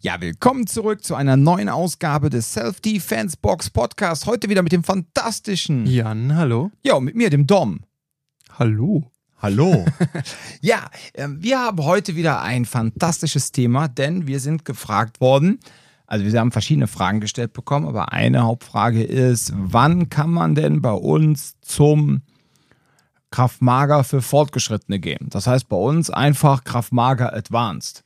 Ja, willkommen zurück zu einer neuen Ausgabe des Self-Defense Box Podcast. Heute wieder mit dem fantastischen Jan, hallo. Ja, und mit mir, dem Dom. Hallo. Hallo. ja, äh, wir haben heute wieder ein fantastisches Thema, denn wir sind gefragt worden. Also wir haben verschiedene Fragen gestellt bekommen, aber eine Hauptfrage ist, wann kann man denn bei uns zum Kraftmager für Fortgeschrittene gehen? Das heißt bei uns einfach Kraftmager Advanced.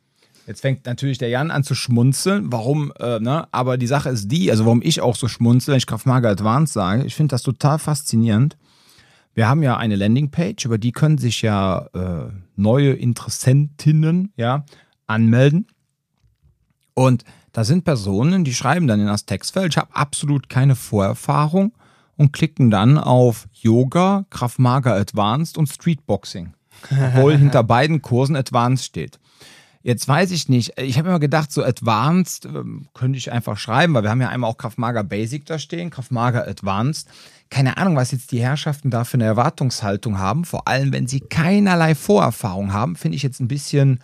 Jetzt fängt natürlich der Jan an zu schmunzeln. Warum, äh, ne? Aber die Sache ist die, also warum ich auch so schmunzel, wenn ich Kraftmager Advanced sage, ich finde das total faszinierend. Wir haben ja eine Landingpage, über die können sich ja äh, neue Interessentinnen ja, anmelden. Und da sind Personen, die schreiben dann in das Textfeld, ich habe absolut keine Vorerfahrung und klicken dann auf Yoga, Kraftmager Advanced und Streetboxing. Obwohl hinter beiden Kursen Advanced steht. Jetzt weiß ich nicht. Ich habe immer gedacht, so Advanced ähm, könnte ich einfach schreiben, weil wir haben ja einmal auch Kraftmager Basic da stehen, Kraftmager Advanced. Keine Ahnung, was jetzt die Herrschaften da für eine Erwartungshaltung haben. Vor allem, wenn sie keinerlei Vorerfahrung haben, finde ich jetzt ein bisschen,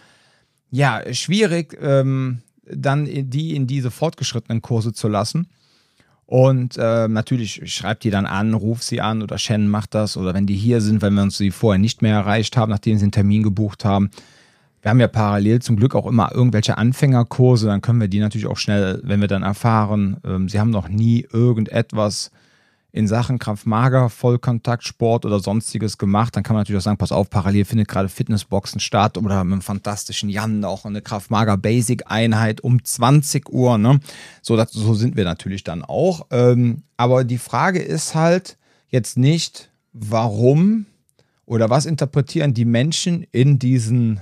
ja, schwierig, ähm, dann die in diese fortgeschrittenen Kurse zu lassen. Und äh, natürlich schreibt die dann an, ruft sie an oder Shannon macht das. Oder wenn die hier sind, wenn wir uns sie vorher nicht mehr erreicht haben, nachdem sie einen Termin gebucht haben, wir haben ja parallel zum Glück auch immer irgendwelche Anfängerkurse, dann können wir die natürlich auch schnell, wenn wir dann erfahren, ähm, sie haben noch nie irgendetwas in Sachen Kraftmager, Vollkontaktsport oder sonstiges gemacht, dann kann man natürlich auch sagen, pass auf, parallel findet gerade Fitnessboxen statt oder mit einem fantastischen Jan auch eine Kraftmager Basic Einheit um 20 Uhr, ne? So, das, so sind wir natürlich dann auch. Ähm, aber die Frage ist halt jetzt nicht, warum oder was interpretieren die Menschen in diesen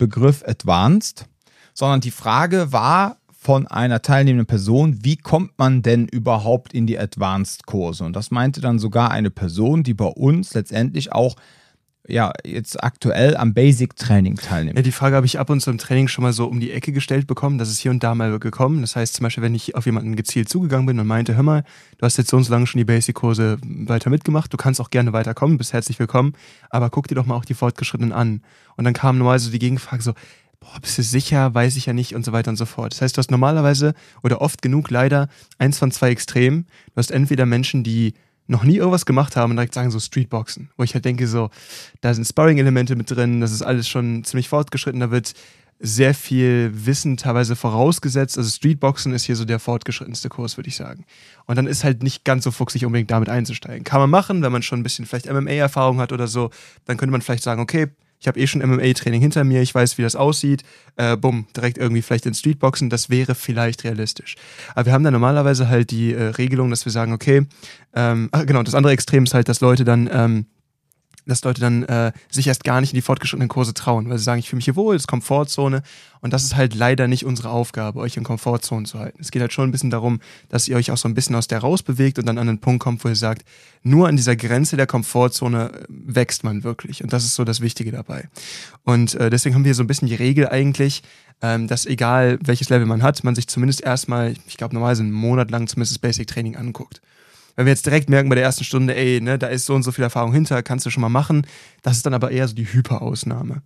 Begriff Advanced, sondern die Frage war von einer teilnehmenden Person, wie kommt man denn überhaupt in die Advanced-Kurse? Und das meinte dann sogar eine Person, die bei uns letztendlich auch ja, jetzt aktuell am Basic-Training teilnimmt. Ja, die Frage habe ich ab und zu im Training schon mal so um die Ecke gestellt bekommen. Das ist hier und da mal gekommen. Das heißt zum Beispiel, wenn ich auf jemanden gezielt zugegangen bin und meinte, hör mal, du hast jetzt so und so lange schon die Basic-Kurse weiter mitgemacht, du kannst auch gerne weiterkommen, bist herzlich willkommen, aber guck dir doch mal auch die Fortgeschrittenen an. Und dann kam normalerweise so die Gegenfrage so, boah, bist du sicher, weiß ich ja nicht und so weiter und so fort. Das heißt, du hast normalerweise oder oft genug leider eins von zwei Extremen. Du hast entweder Menschen, die noch nie irgendwas gemacht haben und direkt sagen so Streetboxen, wo ich halt denke so, da sind Sparring-Elemente mit drin, das ist alles schon ziemlich fortgeschritten, da wird sehr viel Wissen teilweise vorausgesetzt. Also Streetboxen ist hier so der fortgeschrittenste Kurs, würde ich sagen. Und dann ist halt nicht ganz so fuchsig, unbedingt damit einzusteigen. Kann man machen, wenn man schon ein bisschen vielleicht MMA-Erfahrung hat oder so, dann könnte man vielleicht sagen, okay, ich habe eh schon MMA-Training hinter mir, ich weiß, wie das aussieht, äh, bumm, direkt irgendwie vielleicht in Streetboxen, das wäre vielleicht realistisch. Aber wir haben dann normalerweise halt die äh, Regelung, dass wir sagen, okay, ähm, ach, genau, das andere Extrem ist halt, dass Leute dann ähm, dass Leute dann äh, sich erst gar nicht in die fortgeschrittenen Kurse trauen, weil sie sagen, ich fühle mich hier wohl, das ist Komfortzone. Und das ist halt leider nicht unsere Aufgabe, euch in Komfortzonen zu halten. Es geht halt schon ein bisschen darum, dass ihr euch auch so ein bisschen aus der rausbewegt und dann an den Punkt kommt, wo ihr sagt, nur an dieser Grenze der Komfortzone äh, wächst man wirklich. Und das ist so das Wichtige dabei. Und äh, deswegen haben wir so ein bisschen die Regel eigentlich, ähm, dass egal welches Level man hat, man sich zumindest erstmal, ich glaube normalerweise einen Monat lang zumindest das Basic Training anguckt wenn wir jetzt direkt merken bei der ersten Stunde, ey, ne, da ist so und so viel Erfahrung hinter, kannst du schon mal machen, das ist dann aber eher so die Hyperausnahme.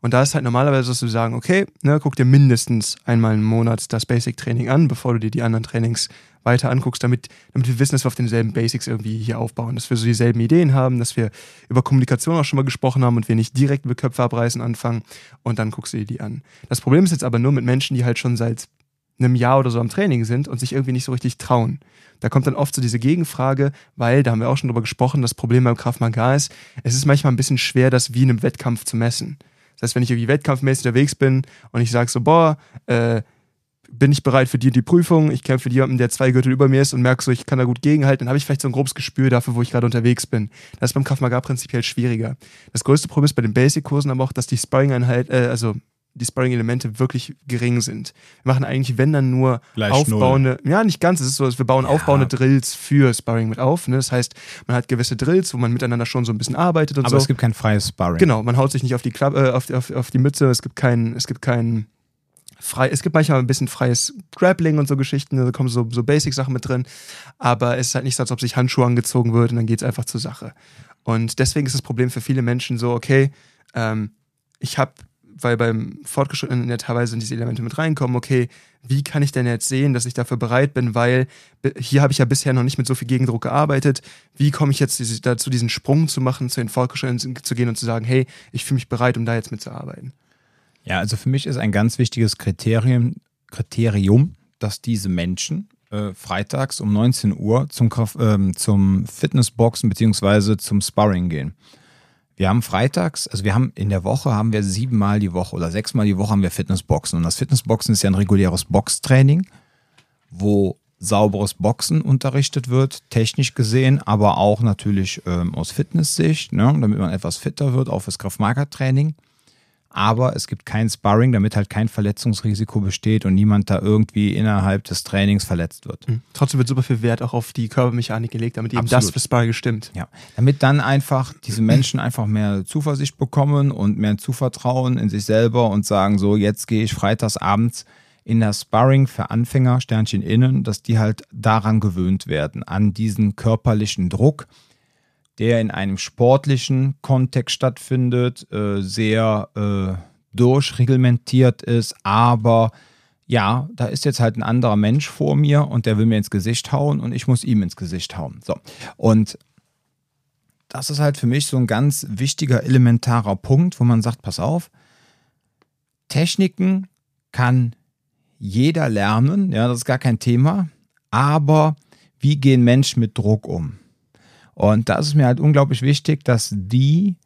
Und da ist halt normalerweise, dass du sagen, okay, ne, guck dir mindestens einmal im Monat das Basic-Training an, bevor du dir die anderen Trainings weiter anguckst, damit, damit wir wissen, dass wir auf denselben Basics irgendwie hier aufbauen, dass wir so dieselben Ideen haben, dass wir über Kommunikation auch schon mal gesprochen haben und wir nicht direkt mit Köpfe abreißen anfangen und dann guckst du dir die an. Das Problem ist jetzt aber nur mit Menschen, die halt schon seit einem Jahr oder so am Training sind und sich irgendwie nicht so richtig trauen. Da kommt dann oft so diese Gegenfrage, weil, da haben wir auch schon drüber gesprochen, das Problem beim Krav ist, es ist manchmal ein bisschen schwer, das wie in einem Wettkampf zu messen. Das heißt, wenn ich irgendwie wettkampfmäßig unterwegs bin und ich sage so, boah, äh, bin ich bereit für die die Prüfung, ich kämpfe für jemanden, der zwei Gürtel über mir ist und merke so, ich kann da gut gegenhalten, dann habe ich vielleicht so ein grobes Gespür dafür, wo ich gerade unterwegs bin. Das ist beim Krav prinzipiell schwieriger. Das größte Problem ist bei den Basic-Kursen aber auch, dass die Sparring-Einheit, äh, also die Sparring-Elemente wirklich gering sind. Wir machen eigentlich, wenn dann nur Gleich aufbauende, null. ja, nicht ganz, es ist so, wir bauen ja. aufbauende Drills für Sparring mit auf. Ne? Das heißt, man hat gewisse Drills, wo man miteinander schon so ein bisschen arbeitet und Aber so. Aber es gibt kein freies Sparring. Genau, man haut sich nicht auf die, Klapp, äh, auf, auf, auf die Mütze, es gibt kein, es gibt kein frei, es gibt manchmal ein bisschen freies Grappling und so Geschichten, da kommen so, so Basic-Sachen mit drin, aber es ist halt nicht so, als ob sich Handschuhe angezogen wird und dann geht es einfach zur Sache. Und deswegen ist das Problem für viele Menschen so, okay, ähm, ich habe weil beim Fortgeschrittenen ja teilweise diese Elemente mit reinkommen, okay, wie kann ich denn jetzt sehen, dass ich dafür bereit bin, weil hier habe ich ja bisher noch nicht mit so viel Gegendruck gearbeitet. Wie komme ich jetzt dazu, diesen Sprung zu machen, zu den Fortgeschrittenen zu gehen und zu sagen, hey, ich fühle mich bereit, um da jetzt mitzuarbeiten? Ja, also für mich ist ein ganz wichtiges Kriterium, Kriterium dass diese Menschen äh, freitags um 19 Uhr zum, äh, zum Fitnessboxen bzw. zum Sparring gehen. Wir haben freitags, also wir haben in der Woche haben wir siebenmal die Woche oder sechsmal die Woche haben wir Fitnessboxen. Und das Fitnessboxen ist ja ein reguläres Boxtraining, wo sauberes Boxen unterrichtet wird, technisch gesehen, aber auch natürlich ähm, aus Fitnesssicht, ne, damit man etwas fitter wird, auch fürs Kraftmager-Training aber es gibt kein Sparring, damit halt kein Verletzungsrisiko besteht und niemand da irgendwie innerhalb des Trainings verletzt wird. Mhm. Trotzdem wird super viel Wert auch auf die Körpermechanik gelegt, damit eben Absolut. das für Sparring stimmt. Ja, damit dann einfach diese Menschen einfach mehr Zuversicht bekommen und mehr Zuvertrauen in sich selber und sagen so, jetzt gehe ich freitags abends in das Sparring für Anfänger, Sternchen innen, dass die halt daran gewöhnt werden, an diesen körperlichen Druck, der in einem sportlichen Kontext stattfindet, äh, sehr äh, durchreglementiert ist, aber ja, da ist jetzt halt ein anderer Mensch vor mir und der will mir ins Gesicht hauen und ich muss ihm ins Gesicht hauen. So. Und das ist halt für mich so ein ganz wichtiger, elementarer Punkt, wo man sagt, pass auf, Techniken kann jeder lernen, ja, das ist gar kein Thema, aber wie gehen Menschen mit Druck um? Und da ist es mir halt unglaublich wichtig, dass die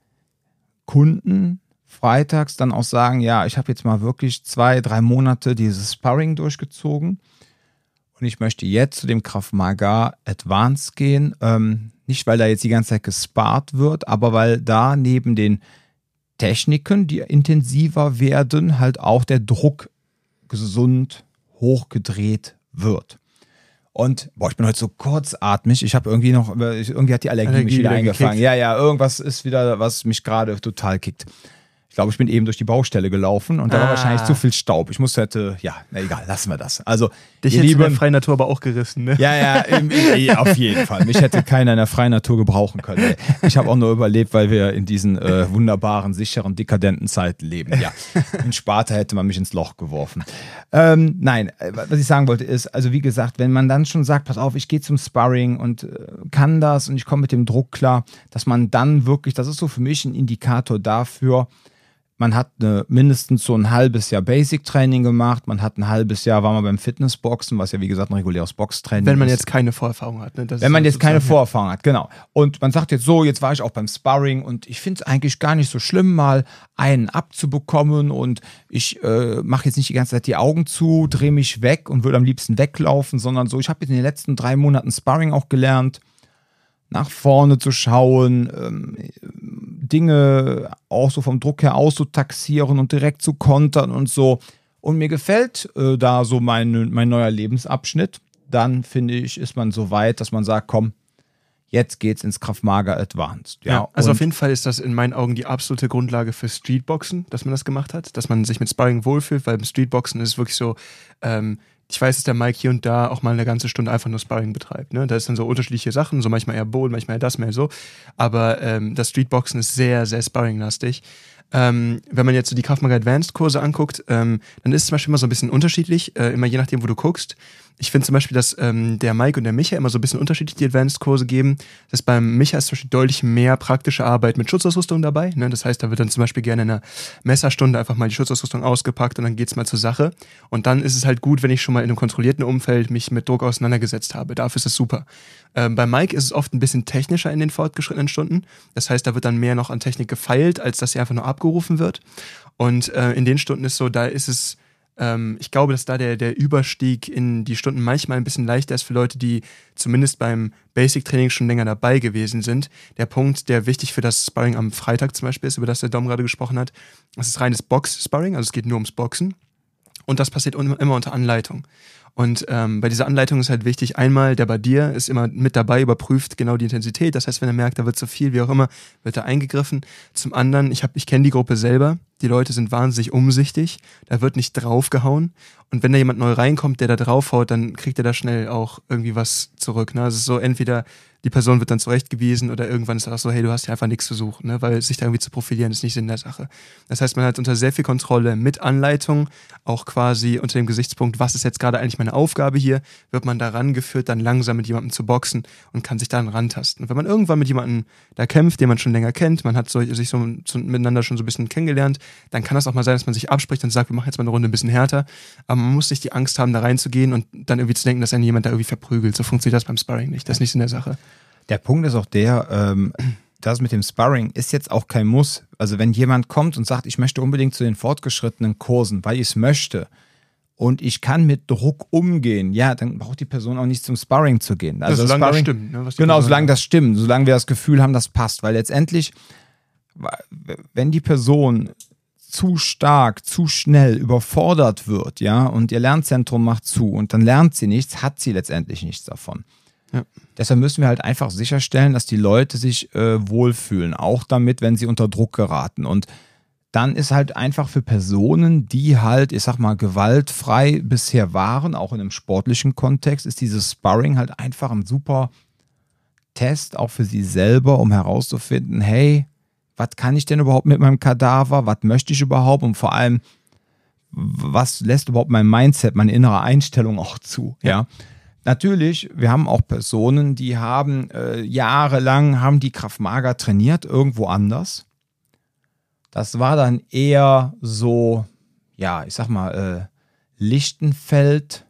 Kunden freitags dann auch sagen, ja, ich habe jetzt mal wirklich zwei, drei Monate dieses Sparring durchgezogen und ich möchte jetzt zu dem Kraft Maga Advanced gehen. Ähm, nicht, weil da jetzt die ganze Zeit gespart wird, aber weil da neben den Techniken, die intensiver werden, halt auch der Druck gesund hochgedreht wird. Und boah, ich bin heute so kurzatmig. Ich habe irgendwie noch, irgendwie hat die Allergie, Allergie mich wieder eingefangen. Gekickt. Ja, ja, irgendwas ist wieder, was mich gerade total kickt. Ich glaube, ich bin eben durch die Baustelle gelaufen und da ah. war wahrscheinlich zu viel Staub. Ich musste hätte, ja, na egal, lassen wir das. Also, dich hätte in der freien Natur aber auch gerissen, ne? Ja, ja, im, auf jeden Fall. Mich hätte keiner in der freien Natur gebrauchen können. Ich habe auch nur überlebt, weil wir in diesen äh, wunderbaren, sicheren, dekadenten Zeiten leben. Ja, in Sparta hätte man mich ins Loch geworfen. Ähm, nein, äh, was ich sagen wollte ist, also wie gesagt, wenn man dann schon sagt, pass auf, ich gehe zum Sparring und äh, kann das und ich komme mit dem Druck klar, dass man dann wirklich, das ist so für mich ein Indikator dafür, man hat eine, mindestens so ein halbes Jahr Basic-Training gemacht, man hat ein halbes Jahr, war man beim Fitnessboxen, was ja wie gesagt ein reguläres Boxtraining ist. Wenn man jetzt keine Vorerfahrung hat. Ne? Wenn man jetzt keine Vorerfahrung hat, genau. Und man sagt jetzt so, jetzt war ich auch beim Sparring und ich finde es eigentlich gar nicht so schlimm, mal einen abzubekommen und ich äh, mache jetzt nicht die ganze Zeit die Augen zu, drehe mich weg und würde am liebsten weglaufen, sondern so, ich habe jetzt in den letzten drei Monaten Sparring auch gelernt, nach vorne zu schauen, ähm, Dinge auch so vom Druck her auszutaxieren und direkt zu kontern und so. Und mir gefällt äh, da so mein, mein neuer Lebensabschnitt. Dann finde ich, ist man so weit, dass man sagt, komm, jetzt geht's ins Kraftmager Advanced. Ja, ja also auf jeden Fall ist das in meinen Augen die absolute Grundlage für Streetboxen, dass man das gemacht hat, dass man sich mit Sparring wohlfühlt, weil beim Streetboxen ist es wirklich so, ähm, ich weiß, dass der Mike hier und da auch mal eine ganze Stunde einfach nur Sparring betreibt. Ne? Da ist dann so unterschiedliche Sachen, so manchmal eher Bowl, manchmal eher das, mehr so. Aber ähm, das Streetboxen ist sehr, sehr Sparring-lastig. Ähm, wenn man jetzt so die Kraftmager Advanced Kurse anguckt, ähm, dann ist es zum Beispiel immer so ein bisschen unterschiedlich, äh, immer je nachdem, wo du guckst. Ich finde zum Beispiel, dass ähm, der Mike und der Micha immer so ein bisschen unterschiedlich die Advanced-Kurse geben. Das beim Micha ist zum Beispiel deutlich mehr praktische Arbeit mit Schutzausrüstung dabei. Ne? Das heißt, da wird dann zum Beispiel gerne in einer Messerstunde einfach mal die Schutzausrüstung ausgepackt und dann geht's mal zur Sache. Und dann ist es halt gut, wenn ich schon mal in einem kontrollierten Umfeld mich mit Druck auseinandergesetzt habe. Dafür ist es super. Ähm, bei Mike ist es oft ein bisschen technischer in den fortgeschrittenen Stunden. Das heißt, da wird dann mehr noch an Technik gefeilt, als dass sie einfach nur abgerufen wird. Und äh, in den Stunden ist so, da ist es ähm, ich glaube, dass da der, der Überstieg in die Stunden manchmal ein bisschen leichter ist für Leute, die zumindest beim Basic-Training schon länger dabei gewesen sind. Der Punkt, der wichtig für das Sparring am Freitag zum Beispiel ist, über das der Dom gerade gesprochen hat, das ist reines Box-Sparring, also es geht nur ums Boxen. Und das passiert immer unter Anleitung. Und ähm, bei dieser Anleitung ist halt wichtig, einmal der bei dir ist immer mit dabei, überprüft genau die Intensität. Das heißt, wenn er merkt, da wird zu viel, wie auch immer, wird er eingegriffen. Zum anderen, ich, hab, ich kenne die Gruppe selber. Die Leute sind wahnsinnig umsichtig. Da wird nicht draufgehauen. Und wenn da jemand neu reinkommt, der da draufhaut, dann kriegt er da schnell auch irgendwie was zurück. Ne? Also so entweder die Person wird dann zurechtgewiesen oder irgendwann ist auch so, hey, du hast ja einfach nichts zu suchen, ne? weil sich da irgendwie zu profilieren ist nicht Sinn der Sache. Das heißt, man hat unter sehr viel Kontrolle mit Anleitung, auch quasi unter dem Gesichtspunkt, was ist jetzt gerade eigentlich meine Aufgabe hier, wird man daran geführt, dann langsam mit jemandem zu boxen und kann sich dann rantasten. Und wenn man irgendwann mit jemandem da kämpft, den man schon länger kennt, man hat so, sich so, so miteinander schon so ein bisschen kennengelernt, dann kann das auch mal sein, dass man sich abspricht und sagt, wir machen jetzt mal eine Runde ein bisschen härter. Aber man muss nicht die Angst haben, da reinzugehen und dann irgendwie zu denken, dass einen jemand da irgendwie verprügelt. So funktioniert das beim Sparring nicht. Das ist nicht Sinn der Sache. Der Punkt ist auch der, ähm, das mit dem Sparring ist jetzt auch kein Muss. Also wenn jemand kommt und sagt, ich möchte unbedingt zu den fortgeschrittenen Kursen, weil ich es möchte und ich kann mit Druck umgehen, ja, dann braucht die Person auch nicht zum Sparring zu gehen. Also ja, solange Sparring, das stimmt. Ne, genau, solange das stimmt, solange wir das Gefühl haben, das passt. Weil letztendlich, wenn die Person zu stark, zu schnell überfordert wird, ja, und ihr Lernzentrum macht zu und dann lernt sie nichts, hat sie letztendlich nichts davon. Ja. Deshalb müssen wir halt einfach sicherstellen, dass die Leute sich äh, wohlfühlen, auch damit, wenn sie unter Druck geraten. Und dann ist halt einfach für Personen, die halt, ich sag mal, gewaltfrei bisher waren, auch in einem sportlichen Kontext, ist dieses Sparring halt einfach ein super Test, auch für sie selber, um herauszufinden, hey, was kann ich denn überhaupt mit meinem Kadaver, was möchte ich überhaupt und vor allem, was lässt überhaupt mein Mindset, meine innere Einstellung auch zu, ja. ja? Natürlich, wir haben auch Personen, die haben äh, jahrelang haben die Kraftmager trainiert irgendwo anders. Das war dann eher so, ja, ich sag mal, äh, Lichtenfeld,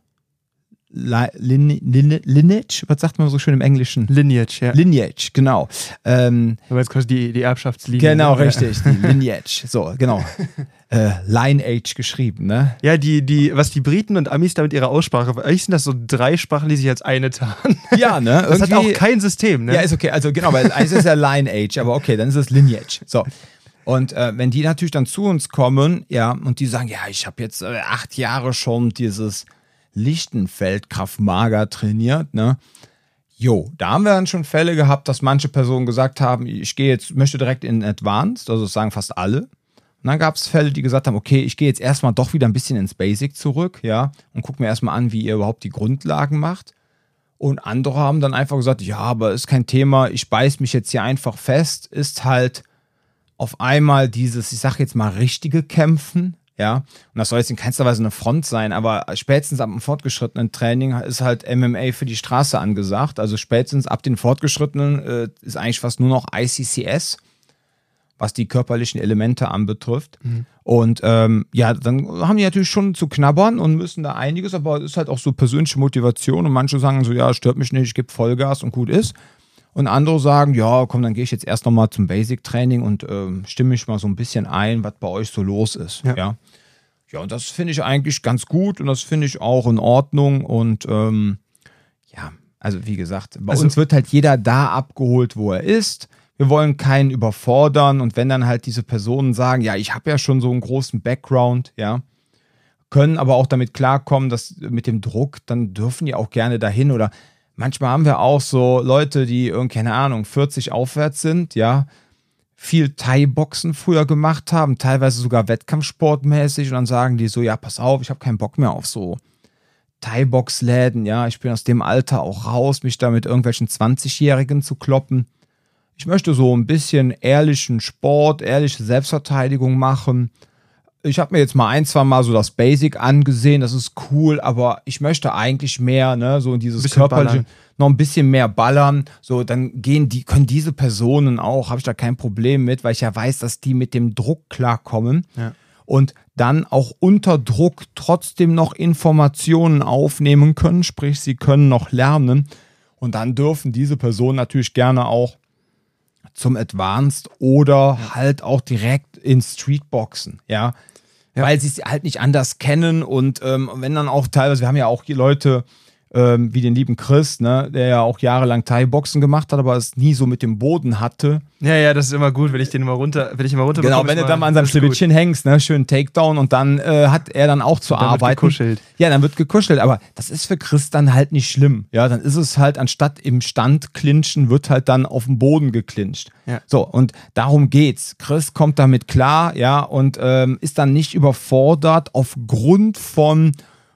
Lineage, was sagt man so schön im Englischen? Lineage, ja. Lineage, genau. Ähm, Aber jetzt quasi die, die Erbschaftslinie. Genau, ne? richtig, die Lineage. So, genau. äh, Lineage geschrieben, ne? Ja, die, die, was die Briten und Amis da mit ihrer Aussprache, eigentlich sind das so drei Sprachen, die sich als eine tarnen. Ja, ne? Das Irgendwie, hat auch kein System, ne? Ja, ist okay. Also genau, weil eins ist ja Lineage, aber okay, dann ist es Lineage. So. Und äh, wenn die natürlich dann zu uns kommen, ja, und die sagen, ja, ich habe jetzt äh, acht Jahre schon dieses Lichtenfeld Kraftmager trainiert, ne? Jo, da haben wir dann schon Fälle gehabt, dass manche Personen gesagt haben, ich gehe jetzt, möchte direkt in Advanced, also das sagen fast alle. Und dann gab es Fälle, die gesagt haben, okay, ich gehe jetzt erstmal doch wieder ein bisschen ins Basic zurück, ja, und guck mir erstmal an, wie ihr überhaupt die Grundlagen macht. Und andere haben dann einfach gesagt, ja, aber ist kein Thema, ich beiß mich jetzt hier einfach fest, ist halt auf einmal dieses, ich sag jetzt mal, richtige Kämpfen, ja, und das soll jetzt in keinster Weise eine Front sein, aber spätestens ab dem fortgeschrittenen Training ist halt MMA für die Straße angesagt. Also spätestens ab den fortgeschrittenen äh, ist eigentlich fast nur noch ICCS, was die körperlichen Elemente anbetrifft. Mhm. Und ähm, ja, dann haben die natürlich schon zu knabbern und müssen da einiges, aber es ist halt auch so persönliche Motivation und manche sagen so, ja, stört mich nicht, ich gebe Vollgas und gut ist. Und andere sagen, ja, komm, dann gehe ich jetzt erst nochmal zum Basic-Training und ähm, stimme mich mal so ein bisschen ein, was bei euch so los ist. Ja. ja. Ja, und das finde ich eigentlich ganz gut und das finde ich auch in Ordnung. Und ähm, ja, also wie gesagt, bei also, uns wird halt jeder da abgeholt, wo er ist. Wir wollen keinen überfordern. Und wenn dann halt diese Personen sagen, ja, ich habe ja schon so einen großen Background, ja, können aber auch damit klarkommen, dass mit dem Druck, dann dürfen die auch gerne dahin oder manchmal haben wir auch so Leute, die, keine Ahnung, 40 aufwärts sind, ja, viel Thai-Boxen früher gemacht haben, teilweise sogar Wettkampfsportmäßig und dann sagen die so, ja, pass auf, ich habe keinen Bock mehr auf so Thai-Box-Läden, ja, ich bin aus dem Alter auch raus, mich da mit irgendwelchen 20-Jährigen zu kloppen. Ich möchte so ein bisschen ehrlichen Sport, ehrliche Selbstverteidigung machen ich habe mir jetzt mal ein, zwei Mal so das Basic angesehen, das ist cool, aber ich möchte eigentlich mehr, ne, so in dieses körperliche, noch ein bisschen mehr ballern. So, dann gehen die, können diese Personen auch, habe ich da kein Problem mit, weil ich ja weiß, dass die mit dem Druck klarkommen. Ja. Und dann auch unter Druck trotzdem noch Informationen aufnehmen können, sprich, sie können noch lernen. Und dann dürfen diese Personen natürlich gerne auch zum Advanced oder halt auch direkt in Streetboxen, ja ja. weil sie es halt nicht anders kennen und ähm, wenn dann auch teilweise, wir haben ja auch hier Leute, ähm, wie den lieben Chris, ne, der ja auch jahrelang Thai-Boxen gemacht hat, aber es nie so mit dem Boden hatte. Ja, ja, das ist immer gut, wenn ich den immer runter, wenn ich immer runter Genau, wenn du dann mal an seinem Schliwittchen hängst, ne, schön Takedown und dann äh, hat er dann auch zu dann arbeiten. Wird gekuschelt. Ja, dann wird gekuschelt, aber das ist für Chris dann halt nicht schlimm. Ja, dann ist es halt anstatt im Stand clinchen, wird halt dann auf dem Boden geklincht. Ja. So, und darum geht's. Chris kommt damit klar, ja, und ähm, ist dann nicht überfordert aufgrund von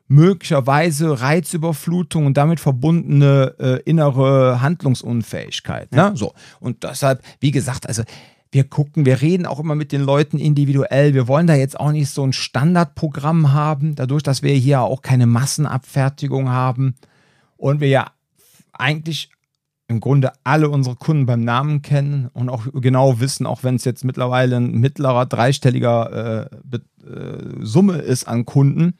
möglicherweise Reizüberflutung und damit verbundene äh, innere Handlungsunfähigkeit. Ne? So. Und deshalb, wie gesagt, also wir gucken, wir reden auch immer mit den Leuten individuell. Wir wollen da jetzt auch nicht so ein Standardprogramm haben, dadurch, dass wir hier auch keine Massenabfertigung haben und wir ja eigentlich im Grunde alle unsere Kunden beim Namen kennen und auch genau wissen, auch wenn es jetzt mittlerweile ein mittlerer dreistelliger äh, äh, Summe ist an Kunden,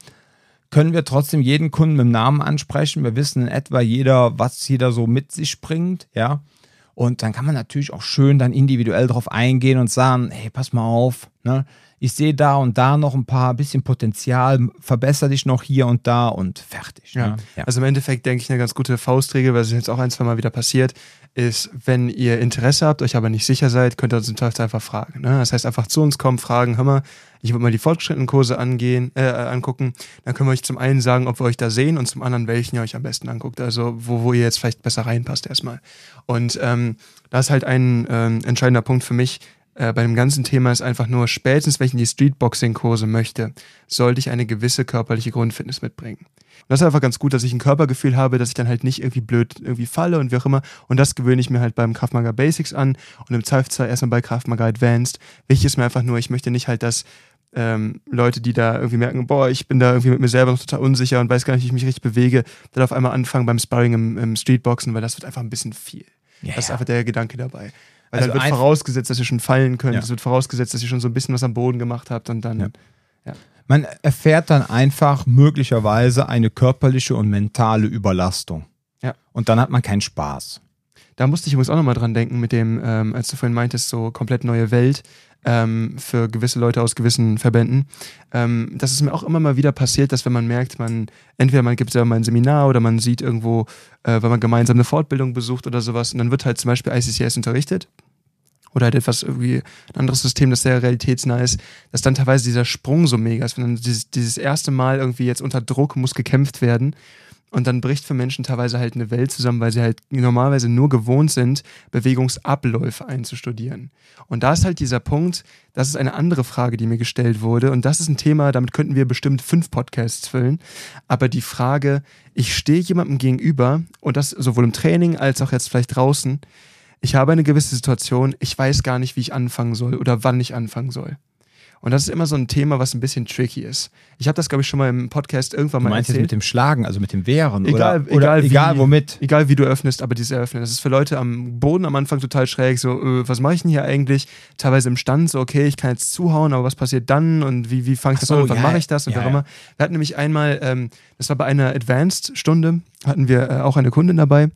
können wir trotzdem jeden Kunden mit dem Namen ansprechen. Wir wissen in etwa jeder, was jeder so mit sich bringt, ja. Und dann kann man natürlich auch schön dann individuell drauf eingehen und sagen, hey, pass mal auf, ne? ich sehe da und da noch ein paar bisschen Potenzial, verbessere dich noch hier und da und fertig. Ja. Ne? Ja. Also im Endeffekt denke ich eine ganz gute Faustregel, weil es jetzt auch ein, zwei Mal wieder passiert, ist, wenn ihr Interesse habt, euch aber nicht sicher seid, könnt ihr uns im Teufel einfach fragen. Ne? Das heißt, einfach zu uns kommen, fragen, hör mal, ich würde mal die fortgeschrittenen Kurse angehen, äh, angucken. Dann können wir euch zum einen sagen, ob wir euch da sehen und zum anderen, welchen ihr euch am besten anguckt. Also wo, wo ihr jetzt vielleicht besser reinpasst erstmal. Und ähm, da ist halt ein ähm, entscheidender Punkt für mich, äh, bei dem ganzen Thema ist einfach nur, spätestens wenn ich in die Streetboxing-Kurse möchte, sollte ich eine gewisse körperliche Grundfitness mitbringen. Und das ist einfach ganz gut, dass ich ein Körpergefühl habe, dass ich dann halt nicht irgendwie blöd irgendwie falle und wie auch immer. Und das gewöhne ich mir halt beim Kraftmaga Basics an und im Zweifelsfall erstmal bei Kraftmaga Advanced. Wichtig ist mir einfach nur, ich möchte nicht halt, dass ähm, Leute, die da irgendwie merken, boah, ich bin da irgendwie mit mir selber noch total unsicher und weiß gar nicht, wie ich mich richtig bewege, dann auf einmal anfangen beim Sparring im, im Streetboxen, weil das wird einfach ein bisschen viel. Ja, das ist ja. einfach der Gedanke dabei. Weil Also dann wird ein- vorausgesetzt, dass ihr schon fallen könnt. Ja. Es wird vorausgesetzt, dass ihr schon so ein bisschen was am Boden gemacht habt und dann. Ja. Man erfährt dann einfach möglicherweise eine körperliche und mentale Überlastung. Ja. Und dann hat man keinen Spaß. Da musste ich übrigens auch nochmal dran denken, mit dem, ähm, als du vorhin meintest, so komplett neue Welt ähm, für gewisse Leute aus gewissen Verbänden. Ähm, das ist mir auch immer mal wieder passiert, dass wenn man merkt, man, entweder man gibt selber mal ein Seminar oder man sieht irgendwo, äh, wenn man gemeinsam eine Fortbildung besucht oder sowas, und dann wird halt zum Beispiel ICCS unterrichtet. Oder halt etwas irgendwie ein anderes System, das sehr realitätsnah ist, dass dann teilweise dieser Sprung so mega ist, wenn dann dieses, dieses erste Mal irgendwie jetzt unter Druck muss gekämpft werden und dann bricht für Menschen teilweise halt eine Welt zusammen, weil sie halt normalerweise nur gewohnt sind, Bewegungsabläufe einzustudieren. Und da ist halt dieser Punkt, das ist eine andere Frage, die mir gestellt wurde. Und das ist ein Thema, damit könnten wir bestimmt fünf Podcasts füllen. Aber die Frage, ich stehe jemandem gegenüber und das sowohl im Training als auch jetzt vielleicht draußen. Ich habe eine gewisse Situation, ich weiß gar nicht, wie ich anfangen soll oder wann ich anfangen soll. Und das ist immer so ein Thema, was ein bisschen tricky ist. Ich habe das, glaube ich, schon mal im Podcast irgendwann Du mal meinst jetzt erzählt. mit dem Schlagen, also mit dem Wehren Egal- oder, oder egal egal, wie- womit. Egal wie du öffnest, aber dieses Eröffnen. Das ist für Leute am Boden am Anfang total schräg. So, äh, was mache ich denn hier eigentlich? Teilweise im Stand, so, okay, ich kann jetzt zuhauen, aber was passiert dann? Und wie, wie fange ich das so, an? Und wann ja, mache ich das? Und ja, wie auch immer. Wir hatten nämlich einmal, ähm, das war bei einer Advanced-Stunde, hatten wir äh, auch eine Kundin dabei.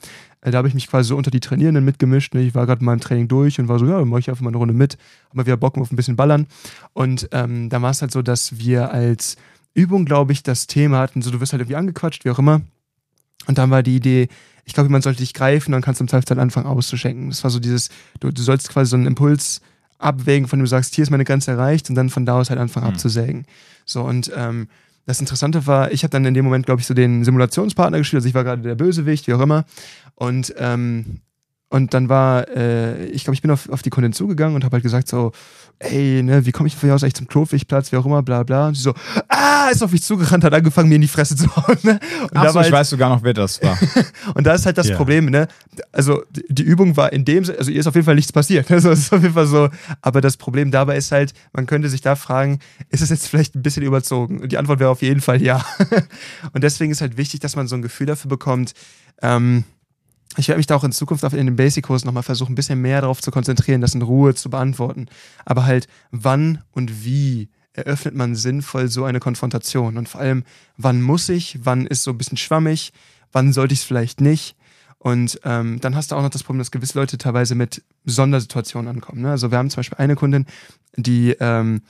Äh, da habe ich mich quasi so unter die Trainierenden mitgemischt. Ne? Ich war gerade in meinem Training durch und war so, ja, dann mache ich einfach mal eine Runde mit. Hab mal wieder Bock auf ein bisschen Ballern. Und ähm, da war es halt so, dass wir als Übung, glaube ich, das Thema hatten, so du wirst halt irgendwie angequatscht, wie auch immer. Und dann war die Idee, ich glaube, man sollte dich greifen, dann kannst du im Zweifelsfall anfangen auszuschenken. Das war so dieses, du, du sollst quasi so einen Impuls abwägen, von dem du sagst, hier ist meine Grenze erreicht und dann von da aus halt anfangen Mhm. abzusägen. So und ähm, das Interessante war, ich habe dann in dem Moment, glaube ich, so den Simulationspartner gespielt, also ich war gerade der Bösewicht, wie auch immer. Und, ähm, und dann war, äh, ich glaube, ich bin auf, auf die Kundin zugegangen und habe halt gesagt so, ey, ne, wie komme ich von hier aus eigentlich zum Klofigplatz, wie auch immer, bla bla. Und sie so, ah, ist auf mich zugerannt, hat angefangen, mir in die Fresse zu hauen. Ne? Und Ach so, war ich halt- weiß sogar noch, wer das war. und da ist halt das Ja. Problem, ne? Also die- Übung war in dem, also ihr ist auf jeden Fall nichts passiert. Also es ist auf jeden Fall so. Aber das Problem dabei ist halt, man könnte sich da fragen, ist es jetzt vielleicht ein bisschen überzogen? Und die Antwort wäre auf jeden Fall ja. Und deswegen ist halt wichtig, dass man so ein Gefühl dafür bekommt. Ähm, ich werde mich da auch in Zukunft in den Basic-Kurs nochmal versuchen, ein bisschen mehr darauf zu konzentrieren, das in Ruhe zu beantworten. Aber halt, wann und wie eröffnet man sinnvoll so eine Konfrontation? Und vor allem, wann muss ich, wann ist so ein bisschen schwammig, wann sollte ich es vielleicht nicht? Und ähm, dann hast du auch noch das Problem, dass gewisse Leute teilweise mit Sondersituationen ankommen. Ne? Also wir haben zum Beispiel eine Kundin, die ähm,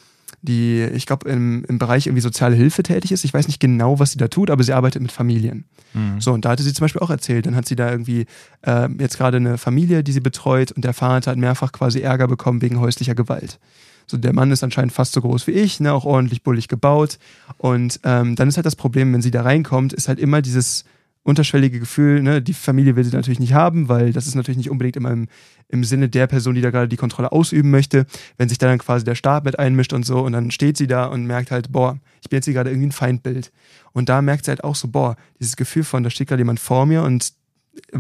die, ich glaube, im, im Bereich irgendwie soziale Hilfe tätig ist. Ich weiß nicht genau, was sie da tut, aber sie arbeitet mit Familien. Mhm. So, und da hatte sie zum Beispiel auch erzählt, dann hat sie da irgendwie äh, jetzt gerade eine Familie, die sie betreut und der Vater hat mehrfach quasi Ärger bekommen wegen häuslicher Gewalt. So, der Mann ist anscheinend fast so groß wie ich, ne, auch ordentlich bullig gebaut. Und ähm, dann ist halt das Problem, wenn sie da reinkommt, ist halt immer dieses unterschwellige Gefühl, ne, die Familie will sie natürlich nicht haben, weil das ist natürlich nicht unbedingt immer im, im Sinne der Person, die da gerade die Kontrolle ausüben möchte. Wenn sich da dann quasi der Staat mit einmischt und so und dann steht sie da und merkt halt, boah, ich bin jetzt hier gerade irgendwie ein Feindbild. Und da merkt sie halt auch so, boah, dieses Gefühl von, da steht gerade jemand vor mir und äh,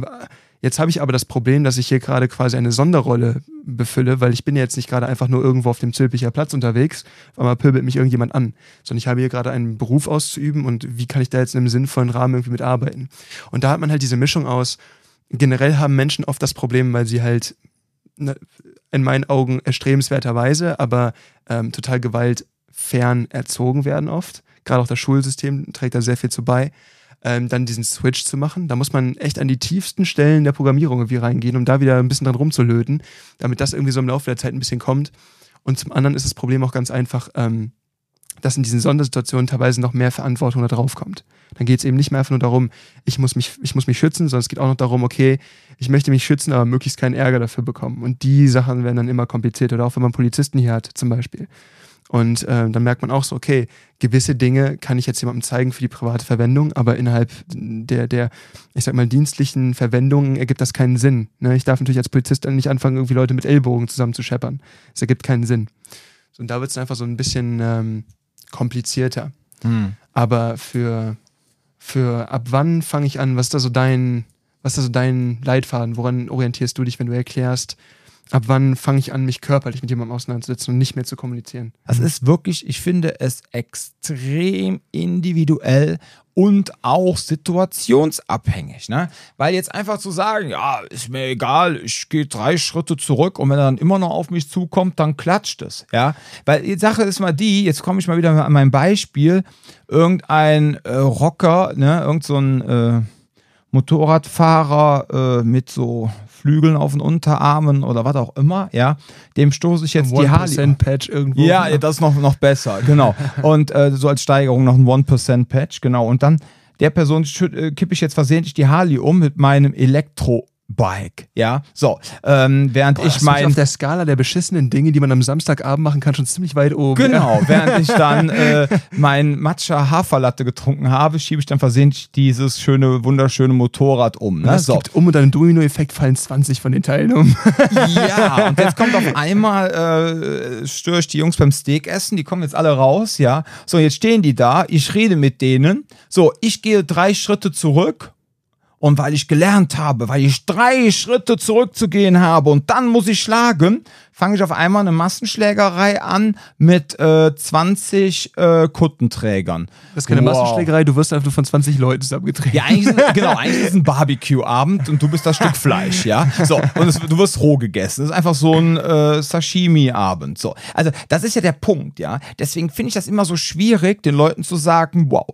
Jetzt habe ich aber das Problem, dass ich hier gerade quasi eine Sonderrolle befülle, weil ich bin jetzt nicht gerade einfach nur irgendwo auf dem Zülpicher Platz unterwegs, weil mal pöbelt mich irgendjemand an, sondern ich habe hier gerade einen Beruf auszuüben und wie kann ich da jetzt in einem sinnvollen Rahmen irgendwie mitarbeiten? Und da hat man halt diese Mischung aus, generell haben Menschen oft das Problem, weil sie halt ne, in meinen Augen erstrebenswerterweise, aber ähm, total gewaltfern erzogen werden oft. Gerade auch das Schulsystem trägt da sehr viel zu bei ähm, dann diesen Switch zu machen. Da muss man echt an die tiefsten Stellen der Programmierung irgendwie reingehen, um da wieder ein bisschen dran rumzulöten, damit das irgendwie so im Laufe der Zeit ein bisschen kommt. Und zum anderen ist das Problem auch ganz einfach, ähm, dass in diesen Sondersituationen teilweise noch mehr Verantwortung da drauf kommt. Dann geht es eben nicht mehr einfach nur darum, ich muss, mich, ich muss mich schützen, sondern es geht auch noch darum, okay, ich möchte mich schützen, aber möglichst keinen Ärger dafür bekommen. Und die Sachen werden dann immer komplizierter. Oder auch wenn man Polizisten hier hat, zum Beispiel. Und äh, dann merkt man auch so, okay, gewisse Dinge kann ich jetzt jemandem zeigen für die private Verwendung, aber innerhalb der, der ich sag mal, dienstlichen Verwendung ergibt das keinen Sinn. Ne? Ich darf natürlich als Polizist nicht anfangen, irgendwie Leute mit Ellbogen zusammen zu scheppern. Das ergibt keinen Sinn. So, und da wird es einfach so ein bisschen ähm, komplizierter. Hm. Aber für, für ab wann fange ich an, was ist da so dein, was ist da so dein Leitfaden? Woran orientierst du dich, wenn du erklärst, ab wann fange ich an, mich körperlich mit jemandem auseinanderzusetzen und nicht mehr zu kommunizieren? Das ist wirklich, ich finde es extrem individuell und auch situationsabhängig. Ne? Weil jetzt einfach zu sagen, ja, ist mir egal, ich gehe drei Schritte zurück und wenn er dann immer noch auf mich zukommt, dann klatscht es. Ja? Weil die Sache ist mal die, jetzt komme ich mal wieder an mein Beispiel, irgendein äh, Rocker, ne, irgend so äh, Motorradfahrer äh, mit so Flügeln auf den Unterarmen oder was auch immer, ja, dem stoße ich jetzt die Harley. Patch irgendwo. Ja, ja, das ist noch, noch besser, genau. Und äh, so als Steigerung noch ein 1% Patch, genau. Und dann der Person äh, kippe ich jetzt versehentlich die Harley um mit meinem Elektro Bike, ja. So, ähm, während Boah, ich mein auf der Skala der beschissenen Dinge, die man am Samstagabend machen kann, schon ziemlich weit oben. Genau, ja. während ich dann äh, mein Matcha Haferlatte getrunken habe, schiebe ich dann versehentlich dieses schöne, wunderschöne Motorrad um. Ne? Das so. gibt um und dann im Domino-Effekt fallen 20 von den Teilen um. ja, und jetzt kommt auf einmal äh, störe ich die Jungs beim Steak essen, die kommen jetzt alle raus, ja. So, jetzt stehen die da, ich rede mit denen. So, ich gehe drei Schritte zurück und weil ich gelernt habe, weil ich drei Schritte zurückzugehen habe und dann muss ich schlagen, fange ich auf einmal eine Massenschlägerei an mit äh, 20 äh, Kuttenträgern. Das ist keine wow. Massenschlägerei, du wirst einfach von 20 Leuten zusammengetreten. Ja, eigentlich ist, genau, eigentlich ist es ein Barbecue-Abend und du bist das Stück Fleisch, ja. So, und es, du wirst roh gegessen. Das ist einfach so ein äh, Sashimi-Abend. So. Also, das ist ja der Punkt, ja. Deswegen finde ich das immer so schwierig, den Leuten zu sagen, wow,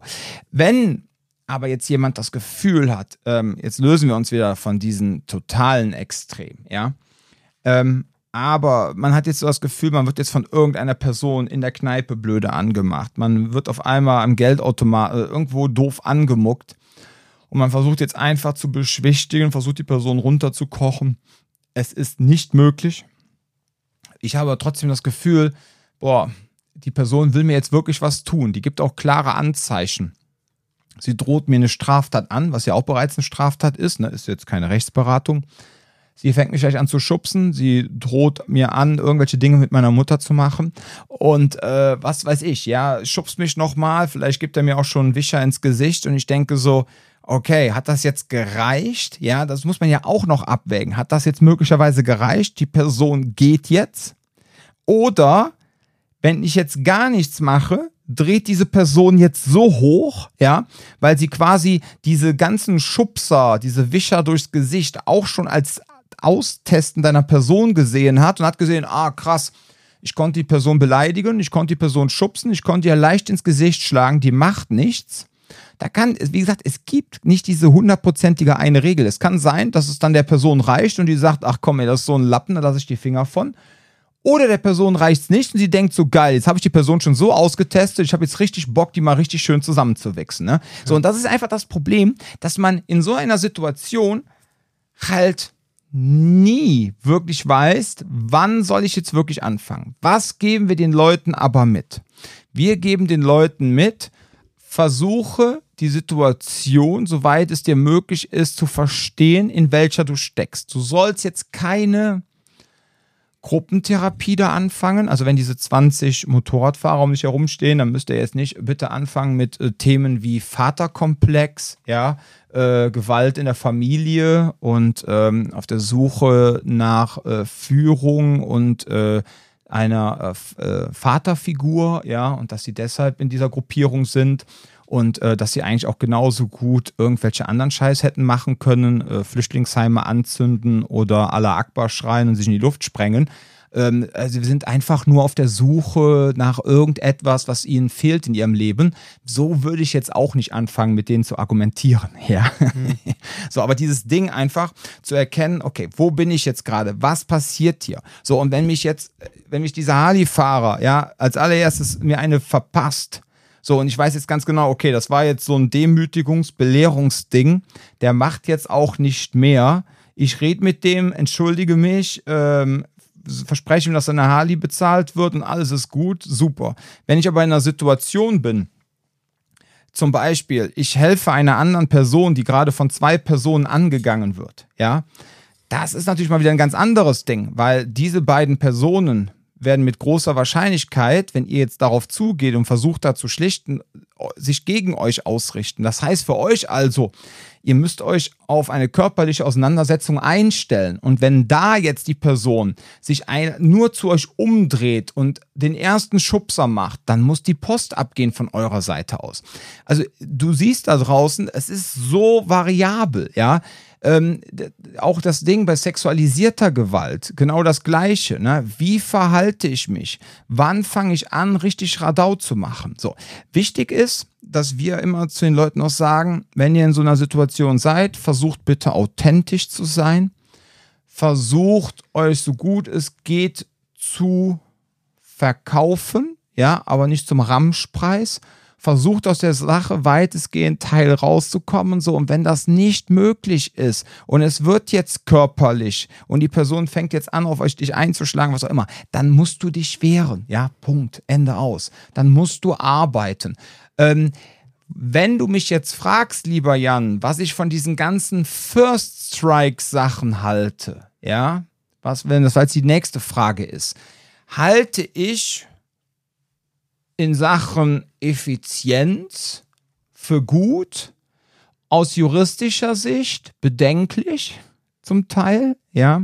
wenn aber jetzt jemand das Gefühl hat, ähm, jetzt lösen wir uns wieder von diesen totalen Extremen, ja. Ähm, aber man hat jetzt so das Gefühl, man wird jetzt von irgendeiner Person in der Kneipe blöde angemacht. Man wird auf einmal am Geldautomat äh, irgendwo doof angemuckt. Und man versucht jetzt einfach zu beschwichtigen, versucht die Person runterzukochen. Es ist nicht möglich. Ich habe trotzdem das Gefühl, boah, die Person will mir jetzt wirklich was tun. Die gibt auch klare Anzeichen. Sie droht mir eine Straftat an, was ja auch bereits eine Straftat ist, ne? ist jetzt keine Rechtsberatung. Sie fängt mich gleich an zu schubsen, sie droht mir an, irgendwelche Dinge mit meiner Mutter zu machen. Und äh, was weiß ich, ja, schubst mich nochmal, vielleicht gibt er mir auch schon einen Wischer ins Gesicht und ich denke so, okay, hat das jetzt gereicht? Ja, das muss man ja auch noch abwägen. Hat das jetzt möglicherweise gereicht? Die Person geht jetzt? Oder wenn ich jetzt gar nichts mache, dreht diese Person jetzt so hoch, ja, weil sie quasi diese ganzen Schubser, diese Wischer durchs Gesicht auch schon als Austesten deiner Person gesehen hat und hat gesehen, ah, krass, ich konnte die Person beleidigen, ich konnte die Person schubsen, ich konnte ihr leicht ins Gesicht schlagen, die macht nichts. Da kann, wie gesagt, es gibt nicht diese hundertprozentige eine Regel. Es kann sein, dass es dann der Person reicht und die sagt, ach komm, ey, das ist so ein Lappen, da lasse ich die Finger von. Oder der Person reicht es nicht und sie denkt so geil, jetzt habe ich die Person schon so ausgetestet, ich habe jetzt richtig Bock, die mal richtig schön zusammenzuwichsen. Ne? So, und das ist einfach das Problem, dass man in so einer Situation halt nie wirklich weiß, wann soll ich jetzt wirklich anfangen. Was geben wir den Leuten aber mit? Wir geben den Leuten mit, versuche die Situation, soweit es dir möglich ist, zu verstehen, in welcher du steckst. Du sollst jetzt keine Gruppentherapie da anfangen. Also wenn diese 20 Motorradfahrer um dich herumstehen, dann müsst ihr jetzt nicht bitte anfangen mit äh, Themen wie Vaterkomplex, ja, äh, Gewalt in der Familie und ähm, auf der Suche nach äh, Führung und äh, einer äh, äh, Vaterfigur, ja, und dass sie deshalb in dieser Gruppierung sind und äh, dass sie eigentlich auch genauso gut irgendwelche anderen Scheiß hätten machen können, äh, Flüchtlingsheime anzünden oder Allah Akbar schreien und sich in die Luft sprengen. Ähm, also wir sind einfach nur auf der Suche nach irgendetwas, was ihnen fehlt in ihrem Leben. So würde ich jetzt auch nicht anfangen, mit denen zu argumentieren. Ja. Mhm. so, aber dieses Ding einfach zu erkennen, okay, wo bin ich jetzt gerade? Was passiert hier? So, und wenn mich jetzt, wenn mich dieser Harley-Fahrer, ja, als allererstes mir eine verpasst, so, und ich weiß jetzt ganz genau, okay, das war jetzt so ein Demütigungs-, Belehrungsding. Der macht jetzt auch nicht mehr. Ich rede mit dem, entschuldige mich, ähm, verspreche ihm, dass seine Harley bezahlt wird und alles ist gut, super. Wenn ich aber in einer Situation bin, zum Beispiel, ich helfe einer anderen Person, die gerade von zwei Personen angegangen wird, ja, das ist natürlich mal wieder ein ganz anderes Ding, weil diese beiden Personen werden mit großer Wahrscheinlichkeit, wenn ihr jetzt darauf zugeht und versucht da zu schlichten, sich gegen euch ausrichten. Das heißt für euch also, ihr müsst euch auf eine körperliche Auseinandersetzung einstellen. Und wenn da jetzt die Person sich ein, nur zu euch umdreht und den ersten Schubser macht, dann muss die Post abgehen von eurer Seite aus. Also du siehst da draußen, es ist so variabel, ja ähm, auch das Ding bei sexualisierter Gewalt, genau das Gleiche. Ne? Wie verhalte ich mich? Wann fange ich an, richtig Radau zu machen? So, wichtig ist, dass wir immer zu den Leuten auch sagen, wenn ihr in so einer Situation seid, versucht bitte authentisch zu sein. Versucht euch so gut es geht zu verkaufen, ja, aber nicht zum Ramschpreis versucht aus der Sache weitestgehend Teil rauszukommen, so. Und wenn das nicht möglich ist und es wird jetzt körperlich und die Person fängt jetzt an, auf euch dich einzuschlagen, was auch immer, dann musst du dich wehren. Ja, Punkt. Ende aus. Dann musst du arbeiten. Ähm, wenn du mich jetzt fragst, lieber Jan, was ich von diesen ganzen First Strike Sachen halte, ja, was, wenn das als die nächste Frage ist, halte ich in Sachen Effizienz für gut, aus juristischer Sicht bedenklich zum Teil, ja.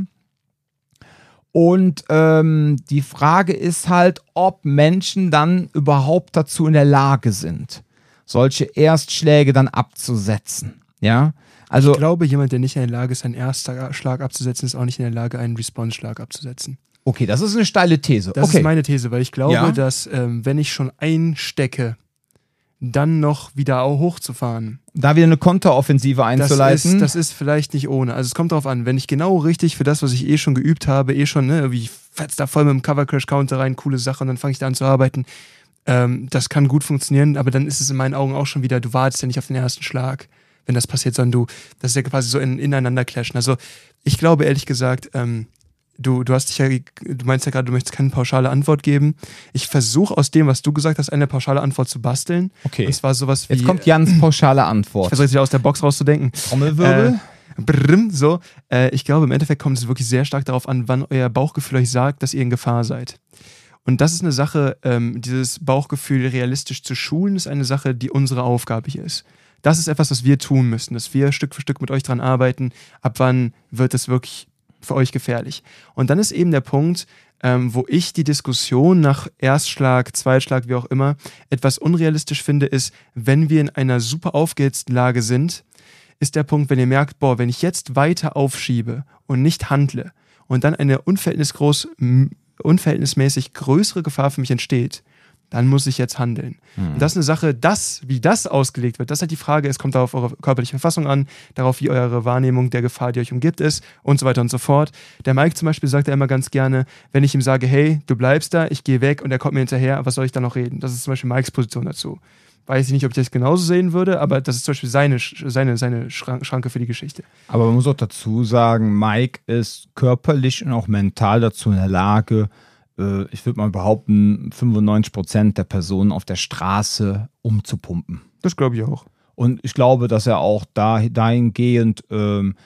Und ähm, die Frage ist halt, ob Menschen dann überhaupt dazu in der Lage sind, solche Erstschläge dann abzusetzen. Ja, also ich glaube, jemand, der nicht in der Lage ist, einen Erstschlag abzusetzen, ist auch nicht in der Lage, einen Response-Schlag abzusetzen. Okay, das ist eine steile These. Das okay. ist meine These, weil ich glaube, ja. dass ähm, wenn ich schon einstecke, dann noch wieder auch hochzufahren. Da wieder eine Konteroffensive einzuleiten. Das ist, das ist vielleicht nicht ohne. Also es kommt darauf an, wenn ich genau richtig für das, was ich eh schon geübt habe, eh schon, ne, wie fetz da voll mit dem Cover Crash Counter rein, coole Sache und dann fange ich da an zu arbeiten. Ähm, das kann gut funktionieren, aber dann ist es in meinen Augen auch schon wieder, du wartest ja nicht auf den ersten Schlag, wenn das passiert, sondern du, das ist ja quasi so in, ineinander clashen. Also ich glaube ehrlich gesagt, ähm, du, du hast dich ja, du meinst ja gerade, du möchtest keine pauschale Antwort geben. Ich versuche aus dem, was du gesagt hast, eine pauschale Antwort zu basteln. Okay. Und zwar sowas wie. Jetzt kommt Jans pauschale Antwort. Ich versuche jetzt aus der Box rauszudenken. Trommelwirbel. Äh, brrm, so. Äh, ich glaube, im Endeffekt kommt es wirklich sehr stark darauf an, wann euer Bauchgefühl euch sagt, dass ihr in Gefahr seid. Und das ist eine Sache, ähm, dieses Bauchgefühl realistisch zu schulen, ist eine Sache, die unsere Aufgabe hier ist. Das ist etwas, was wir tun müssen, dass wir Stück für Stück mit euch dran arbeiten. Ab wann wird es wirklich für euch gefährlich. Und dann ist eben der Punkt, ähm, wo ich die Diskussion nach Erstschlag, Zweitschlag, wie auch immer, etwas unrealistisch finde, ist, wenn wir in einer super aufgehitzten Lage sind, ist der Punkt, wenn ihr merkt, boah, wenn ich jetzt weiter aufschiebe und nicht handle und dann eine unverhältnismäßig größere Gefahr für mich entsteht, dann muss ich jetzt handeln. Mhm. Und das ist eine Sache, das, wie das ausgelegt wird, das ist halt die Frage, es kommt darauf eure körperliche Verfassung an, darauf, wie eure Wahrnehmung der Gefahr, die euch umgibt, ist und so weiter und so fort. Der Mike zum Beispiel sagt ja immer ganz gerne, wenn ich ihm sage, hey, du bleibst da, ich gehe weg und er kommt mir hinterher, was soll ich da noch reden? Das ist zum Beispiel Mikes Position dazu. Weiß ich nicht, ob ich das genauso sehen würde, aber das ist zum Beispiel seine, seine, seine Schranke für die Geschichte. Aber man muss auch dazu sagen, Mike ist körperlich und auch mental dazu in der Lage, äh, ich würde mal behaupten, 95 Prozent der Personen auf der Straße umzupumpen. Das glaube ich auch. Und ich glaube, dass er auch da, dahingehend, ähm,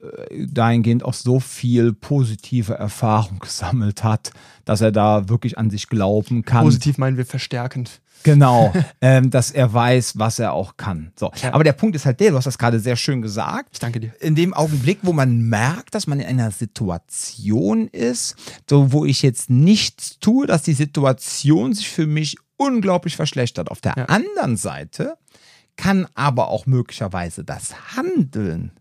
äh, dahingehend auch so viel positive Erfahrung gesammelt hat, dass er da wirklich an sich glauben kann. Positiv meinen wir verstärkend. Genau, ähm, dass er weiß, was er auch kann. So. Ja. Aber der Punkt ist halt der, du hast das gerade sehr schön gesagt. Ich danke dir. In dem Augenblick, wo man merkt, dass man in einer Situation ist, so wo ich jetzt nichts tue, dass die Situation sich für mich unglaublich verschlechtert. Auf der Ja. anderen Seite kann aber auch möglicherweise das Handeln,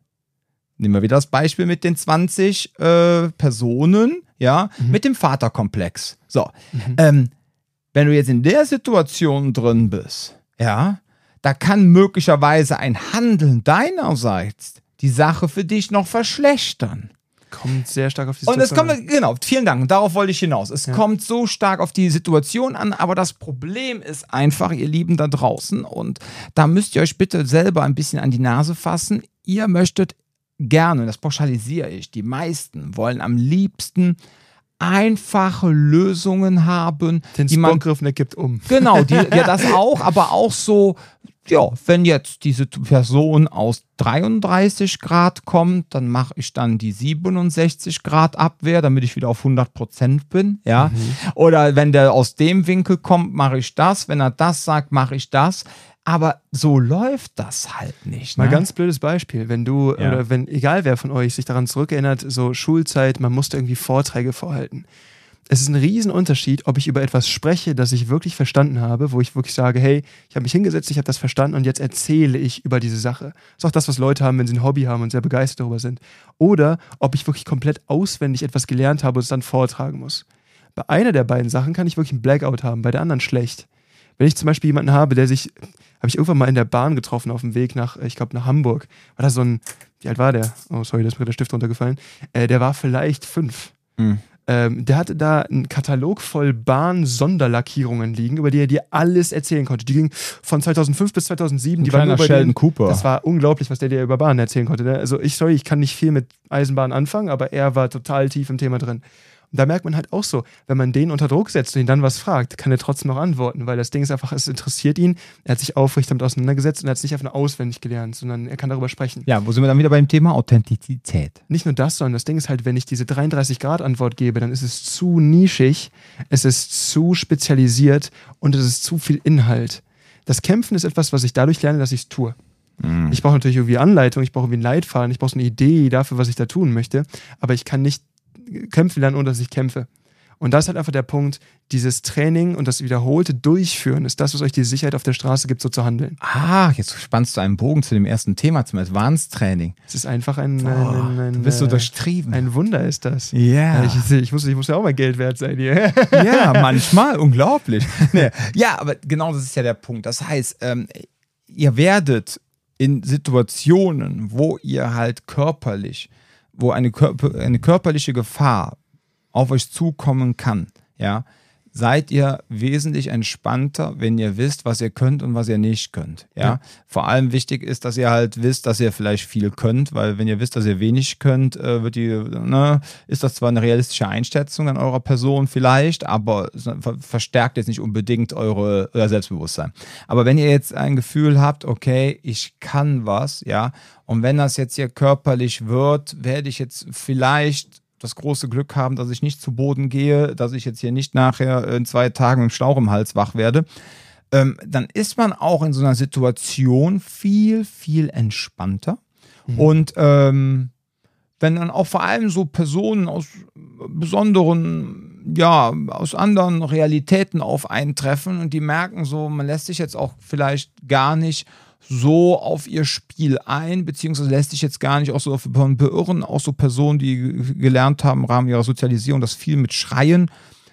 nehmen wir wieder das Beispiel mit den 20 äh, Personen, ja, mit dem Vaterkomplex. So, ähm, wenn du jetzt in der Situation drin bist, ja, da kann möglicherweise ein Handeln deinerseits die Sache für dich noch verschlechtern. Kommt sehr stark auf die Und es Situation kommt, genau, vielen Dank, darauf wollte ich hinaus. Es Ja. kommt so stark auf die Situation an, aber das Problem ist einfach, ihr Lieben da draußen, und da müsst ihr euch bitte selber ein bisschen an die Nase fassen. Ihr möchtet gerne, das pauschalisiere ich, die meisten wollen am liebsten einfache Lösungen haben, Den die man Spockgriff der kippt um. Genau, die, ja, das auch, aber auch so, ja, wenn jetzt diese Person aus 33 Grad kommt, dann mache ich dann die 67 Grad Abwehr, damit ich wieder auf 100 Prozent bin, ja. Oder wenn der aus dem Winkel kommt, mache ich das. Wenn er das sagt, mache ich das. Aber so läuft das halt nicht. Mal ne? ganz blödes Beispiel, wenn du, Ja. oder wenn, egal wer von euch sich daran zurückerinnert, so Schulzeit, man musste irgendwie Vorträge vorhalten. Es ist ein Riesenunterschied, ob ich über etwas spreche, das ich wirklich verstanden habe, wo ich wirklich sage, hey, ich habe mich hingesetzt, ich habe das verstanden und jetzt erzähle ich über diese Sache. Das ist auch das, was Leute haben, wenn sie ein Hobby haben und sehr begeistert darüber sind. Oder ob ich wirklich komplett auswendig etwas gelernt habe und es dann vortragen muss. Bei einer der beiden Sachen kann ich wirklich einen Blackout haben, bei der anderen schlecht. Wenn ich zum Beispiel jemanden habe, der sich, habe ich irgendwann mal in der Bahn getroffen auf dem Weg nach, äh, ich glaube, nach Hamburg. War da so ein, wie alt war der? Oh, sorry, da ist mir der Stift runtergefallen. Äh, der war vielleicht fünf. Mhm. Ähm, der hatte da einen Katalog voll Bahn-Sonderlackierungen liegen, über die er dir alles erzählen konnte. Die ging von 2005 bis 2007. Ein die waren bei Sheldon denen- Cooper. Das war unglaublich, was der dir über Bahnen erzählen konnte. Ne? Also ich, sorry, ich kann nicht viel mit Eisenbahn anfangen, aber er war total tief im Thema drin. Und da merkt man halt auch so, wenn man den unter Druck setzt und ihn dann was fragt, kann er trotzdem noch antworten, weil das Ding ist einfach, es interessiert ihn, er hat sich aufrichtig damit auseinandergesetzt und er hat es nicht einfach nur auswendig gelernt, sondern er kann darüber sprechen. Ja, wo sind wir dann wieder beim Thema Authentizität? Nicht nur das, sondern das Ding ist halt, wenn ich diese 33-Grad-Antwort gebe, dann ist es zu nischig, es ist zu spezialisiert und es ist zu viel Inhalt. Das Kämpfen ist etwas, was ich dadurch lerne, dass ich es tue. Ich brauche natürlich irgendwie Anleitung, ich brauche irgendwie einen Leitfaden, ich brauche so eine Idee dafür, was ich da tun möchte, aber ich kann nicht kämpfen lernen, ohne dass ich kämpfe. Und das ist halt einfach der Punkt, dieses Training und das wiederholte Durchführen ist das, was euch die Sicherheit auf der Straße gibt, so zu handeln. Ah, jetzt spannst du einen Bogen zu dem ersten Thema, zum Advanced Training. Es ist einfach ein, Boah, ein, ein, ein, du bist so äh, durchtrieben. ein Wunder ist das. Ja. Ich, ich, muss, ich muss ja auch mal Geld wert sein hier. Ja, manchmal, unglaublich. Nee. Ja, aber genau das ist ja der Punkt. Das heißt, ähm, ihr werdet in Situationen, wo ihr halt körperlich, wo eine, Körper, eine körperliche Gefahr auf euch zukommen kann, ja, seid ihr wesentlich entspannter, wenn ihr wisst, was ihr könnt und was ihr nicht könnt. Ja? Ja. Vor allem wichtig ist, dass ihr halt wisst, dass ihr vielleicht viel könnt, weil wenn ihr wisst, dass ihr wenig könnt, äh, wird die, ne, ist das zwar eine realistische Einschätzung an eurer Person vielleicht, aber verstärkt jetzt nicht unbedingt eure, euer Selbstbewusstsein. Aber wenn ihr jetzt ein Gefühl habt, okay, ich kann was, ja, und wenn das jetzt hier körperlich wird, werde ich jetzt vielleicht das große Glück haben, dass ich nicht zu Boden gehe, dass ich jetzt hier nicht nachher in zwei Tagen mit dem Schlauch im Hals wach werde, ähm, dann ist man auch in so einer Situation viel, viel entspannter. Und ähm, wenn dann auch vor allem so Personen aus besonderen, ja, aus anderen Realitäten auf eintreffen und die merken so, man lässt sich jetzt auch vielleicht gar nicht so auf ihr Spiel ein, beziehungsweise lässt sich jetzt gar nicht auch so beirren, auch so Personen, die gelernt haben im Rahmen ihrer Sozialisierung, das viel mit Schreien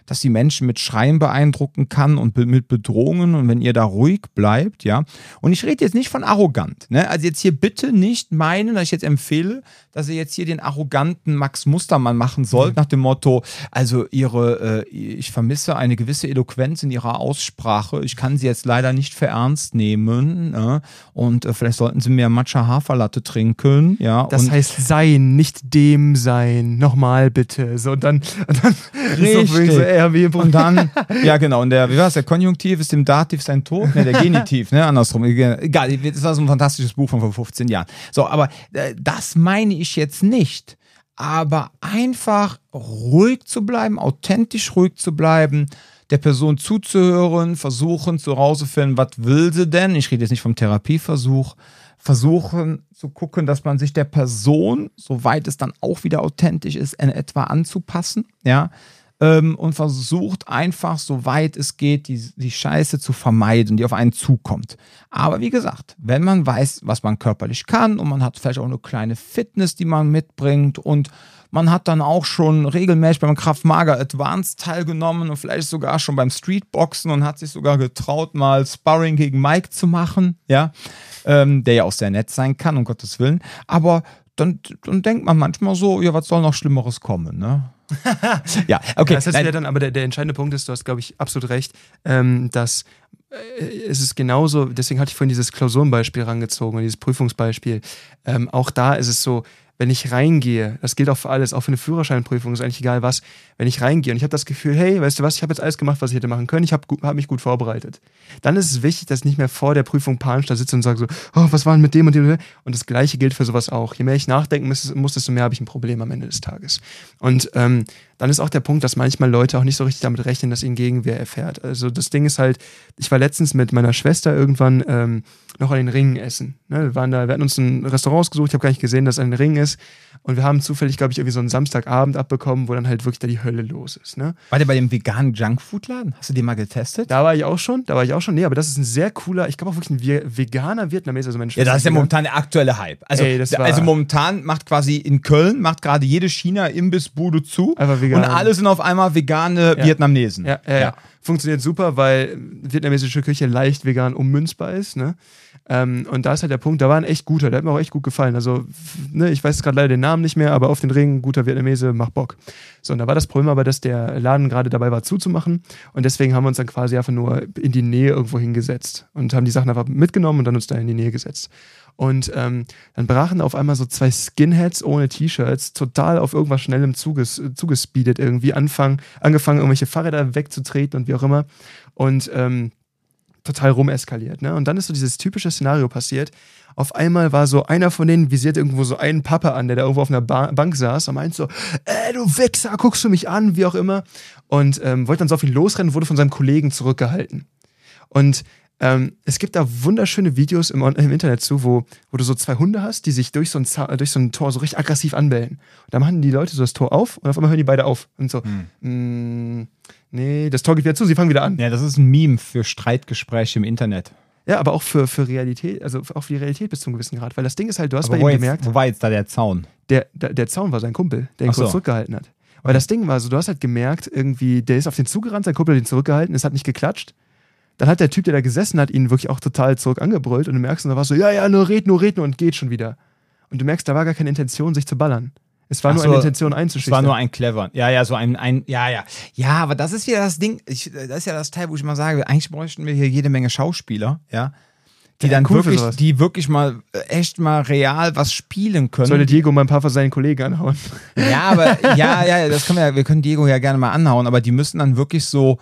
dass sie Menschen mit Schreien beeindrucken kann und mit Bedrohungen und wenn ihr da ruhig bleibt, ja. Und ich rede jetzt nicht von arrogant, ne? Also jetzt hier bitte nicht meinen, dass ich jetzt empfehle, dass ihr jetzt hier den arroganten Max Mustermann machen sollt, mhm. nach dem Motto, also ihre, äh, ich vermisse eine gewisse Eloquenz in ihrer Aussprache, ich kann sie jetzt leider nicht für ernst nehmen ne? und äh, vielleicht sollten sie mehr Matcha Haferlatte trinken, ja. Das heißt sein, nicht dem sein. Nochmal bitte. So, und dann, und dann Richtig. So, wie und dann, ja genau, und der, wie war es, der Konjunktiv ist dem Dativ sein Tod, ne, der Genitiv, ne, andersrum. Egal, das war so ein fantastisches Buch von vor 15 Jahren. So, aber äh, das meine ich jetzt nicht. Aber einfach ruhig zu bleiben, authentisch ruhig zu bleiben, der Person zuzuhören, versuchen zu herauszufinden, was will sie denn? Ich rede jetzt nicht vom Therapieversuch, versuchen zu gucken, dass man sich der Person, soweit es dann auch wieder authentisch ist, in etwa anzupassen, ja, ähm, und versucht einfach, soweit es geht, die, die Scheiße zu vermeiden, die auf einen zukommt. Aber wie gesagt, wenn man weiß, was man körperlich kann und man hat vielleicht auch eine kleine Fitness, die man mitbringt und man hat dann auch schon regelmäßig beim Kraftmager Advanced teilgenommen und vielleicht sogar schon beim Streetboxen und hat sich sogar getraut, mal Sparring gegen Mike zu machen, ja, ähm, der ja auch sehr nett sein kann, um Gottes Willen. Aber dann, dann denkt man manchmal so, ja, was soll noch Schlimmeres kommen, ne? ja, okay. Das heißt ja dann, aber der, der entscheidende Punkt ist, du hast, glaube ich, absolut recht, ähm, dass äh, es ist genauso, deswegen hatte ich vorhin dieses Klausurenbeispiel rangezogen, dieses Prüfungsbeispiel. Ähm, auch da ist es so, wenn ich reingehe, das gilt auch für alles, auch für eine Führerscheinprüfung, ist eigentlich egal was, wenn ich reingehe und ich habe das Gefühl, hey, weißt du was, ich habe jetzt alles gemacht, was ich hätte machen können, ich habe hab mich gut vorbereitet. Dann ist es wichtig, dass ich nicht mehr vor der Prüfung panisch da sitze und sage so, oh, was war denn mit dem und dem? Und das Gleiche gilt für sowas auch. Je mehr ich nachdenken muss, muss desto mehr habe ich ein Problem am Ende des Tages. Und ähm, dann ist auch der Punkt, dass manchmal Leute auch nicht so richtig damit rechnen, dass ihnen Gegenwehr erfährt. Also das Ding ist halt, ich war letztens mit meiner Schwester irgendwann ähm, noch an den Ringen essen. Ne, wir waren da, wir hatten uns ein Restaurant ausgesucht, ich habe gar nicht gesehen, dass es ein Ring ist. Und wir haben zufällig, glaube ich, irgendwie so einen Samstagabend abbekommen, wo dann halt wirklich da die Hölle los ist. Ne? War der bei dem veganen Junkfood-Laden? Hast du den mal getestet? Da war ich auch schon, da war ich auch schon. Nee, aber das ist ein sehr cooler, ich glaube auch wirklich ein veganer Vietnameser. Also ja, das ist ja momentan der aktuelle Hype. Also, Ey, also momentan macht quasi in Köln, macht gerade jede China-Imbissbude zu. Einfach vegan. Und alle sind auf einmal vegane ja. Vietnamesen. Ja, ja, ja, Funktioniert super, weil vietnamesische Küche leicht vegan ummünzbar ist. Ne? Ähm, und da ist halt der Punkt, da war ein echt guter, der hat mir auch echt gut gefallen. Also, ne, ich weiß gerade leider den Namen nicht mehr, aber auf den Ring, guter Vietnamese, macht Bock. So, und da war das Problem aber, dass der Laden gerade dabei war zuzumachen. Und deswegen haben wir uns dann quasi einfach nur in die Nähe irgendwo hingesetzt und haben die Sachen einfach mitgenommen und dann uns da in die Nähe gesetzt. Und ähm, dann brachen auf einmal so zwei Skinheads ohne T-Shirts, total auf irgendwas Schnellem zuges zugespeedet irgendwie, anfangen, angefangen, irgendwelche Fahrräder wegzutreten und wie auch immer. Und ähm, total rumeskaliert. Ne? Und dann ist so dieses typische Szenario passiert. Auf einmal war so einer von denen visiert irgendwo so einen Papa an, der da irgendwo auf einer ba Bank saß und meint so, äh, du Wichser, guckst du mich an, wie auch immer. Und ähm, wollte dann so auf ihn losrennen, wurde von seinem Kollegen zurückgehalten. Und ähm, es gibt da wunderschöne Videos im, im, Internet zu, wo, wo du so zwei Hunde hast, die sich durch so, ein, durch so ein Tor so richtig aggressiv anbellen. Und dann machen die Leute so das Tor auf und auf einmal hören die beide auf. Und so, hm. mh, mm, nee, das Tor geht wieder zu, sie fangen wieder an. Ja, das ist ein Meme für Streitgespräche im Internet. Ja, aber auch für, für Realität, also auch für die Realität bis zu einem gewissen Grad. Weil das Ding ist halt, du hast aber bei ihm jetzt, gemerkt. Wo war jetzt da der Zaun? Der, der, der Zaun war sein Kumpel, der ihn Ach kurz so. zurückgehalten hat. Weil das Ding war so, du hast halt gemerkt, irgendwie, der ist auf den zugerannt, sein Kumpel hat ihn zurückgehalten, es hat nicht geklatscht dann hat der Typ, der da gesessen hat, ihn wirklich auch total zurück angebrüllt und du merkst, und da war so, ja, ja, nur red, nur red, nur und geht schon wieder. Und du merkst, da war gar keine Intention, sich zu ballern. Es war Ach nur so, eine Intention einzuschüchtern. Es war nur ein clever. Ja, ja, so ein, ein, ja, ja. Ja, aber das ist ja das Ding, ich, das ist ja das Teil, wo ich mal sage, eigentlich bräuchten wir hier jede Menge Schauspieler, ja. Die ja, dann cool wirklich, die wirklich mal äh, echt mal real was spielen können. Sollte Diego mal ein paar von seinen Kollegen anhauen. Ja, aber ja, ja, das können wir ja, wir können Diego ja gerne mal anhauen, aber die müssen dann wirklich so,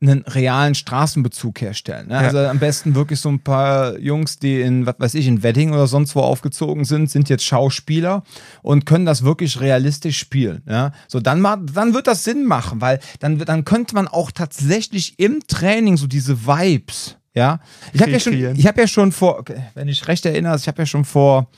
einen realen Straßenbezug herstellen. Ne? Ja. Also am besten wirklich so ein paar Jungs, die in, was weiß ich, in Wedding oder sonst wo aufgezogen sind, sind jetzt Schauspieler und können das wirklich realistisch spielen. Ja? So, dann, dann wird das Sinn machen, weil dann, dann könnte man auch tatsächlich im Training so diese Vibes, ja. Ich habe ja schon, ich habe ja schon vor, wenn ich recht erinnere, ich habe ja schon vor,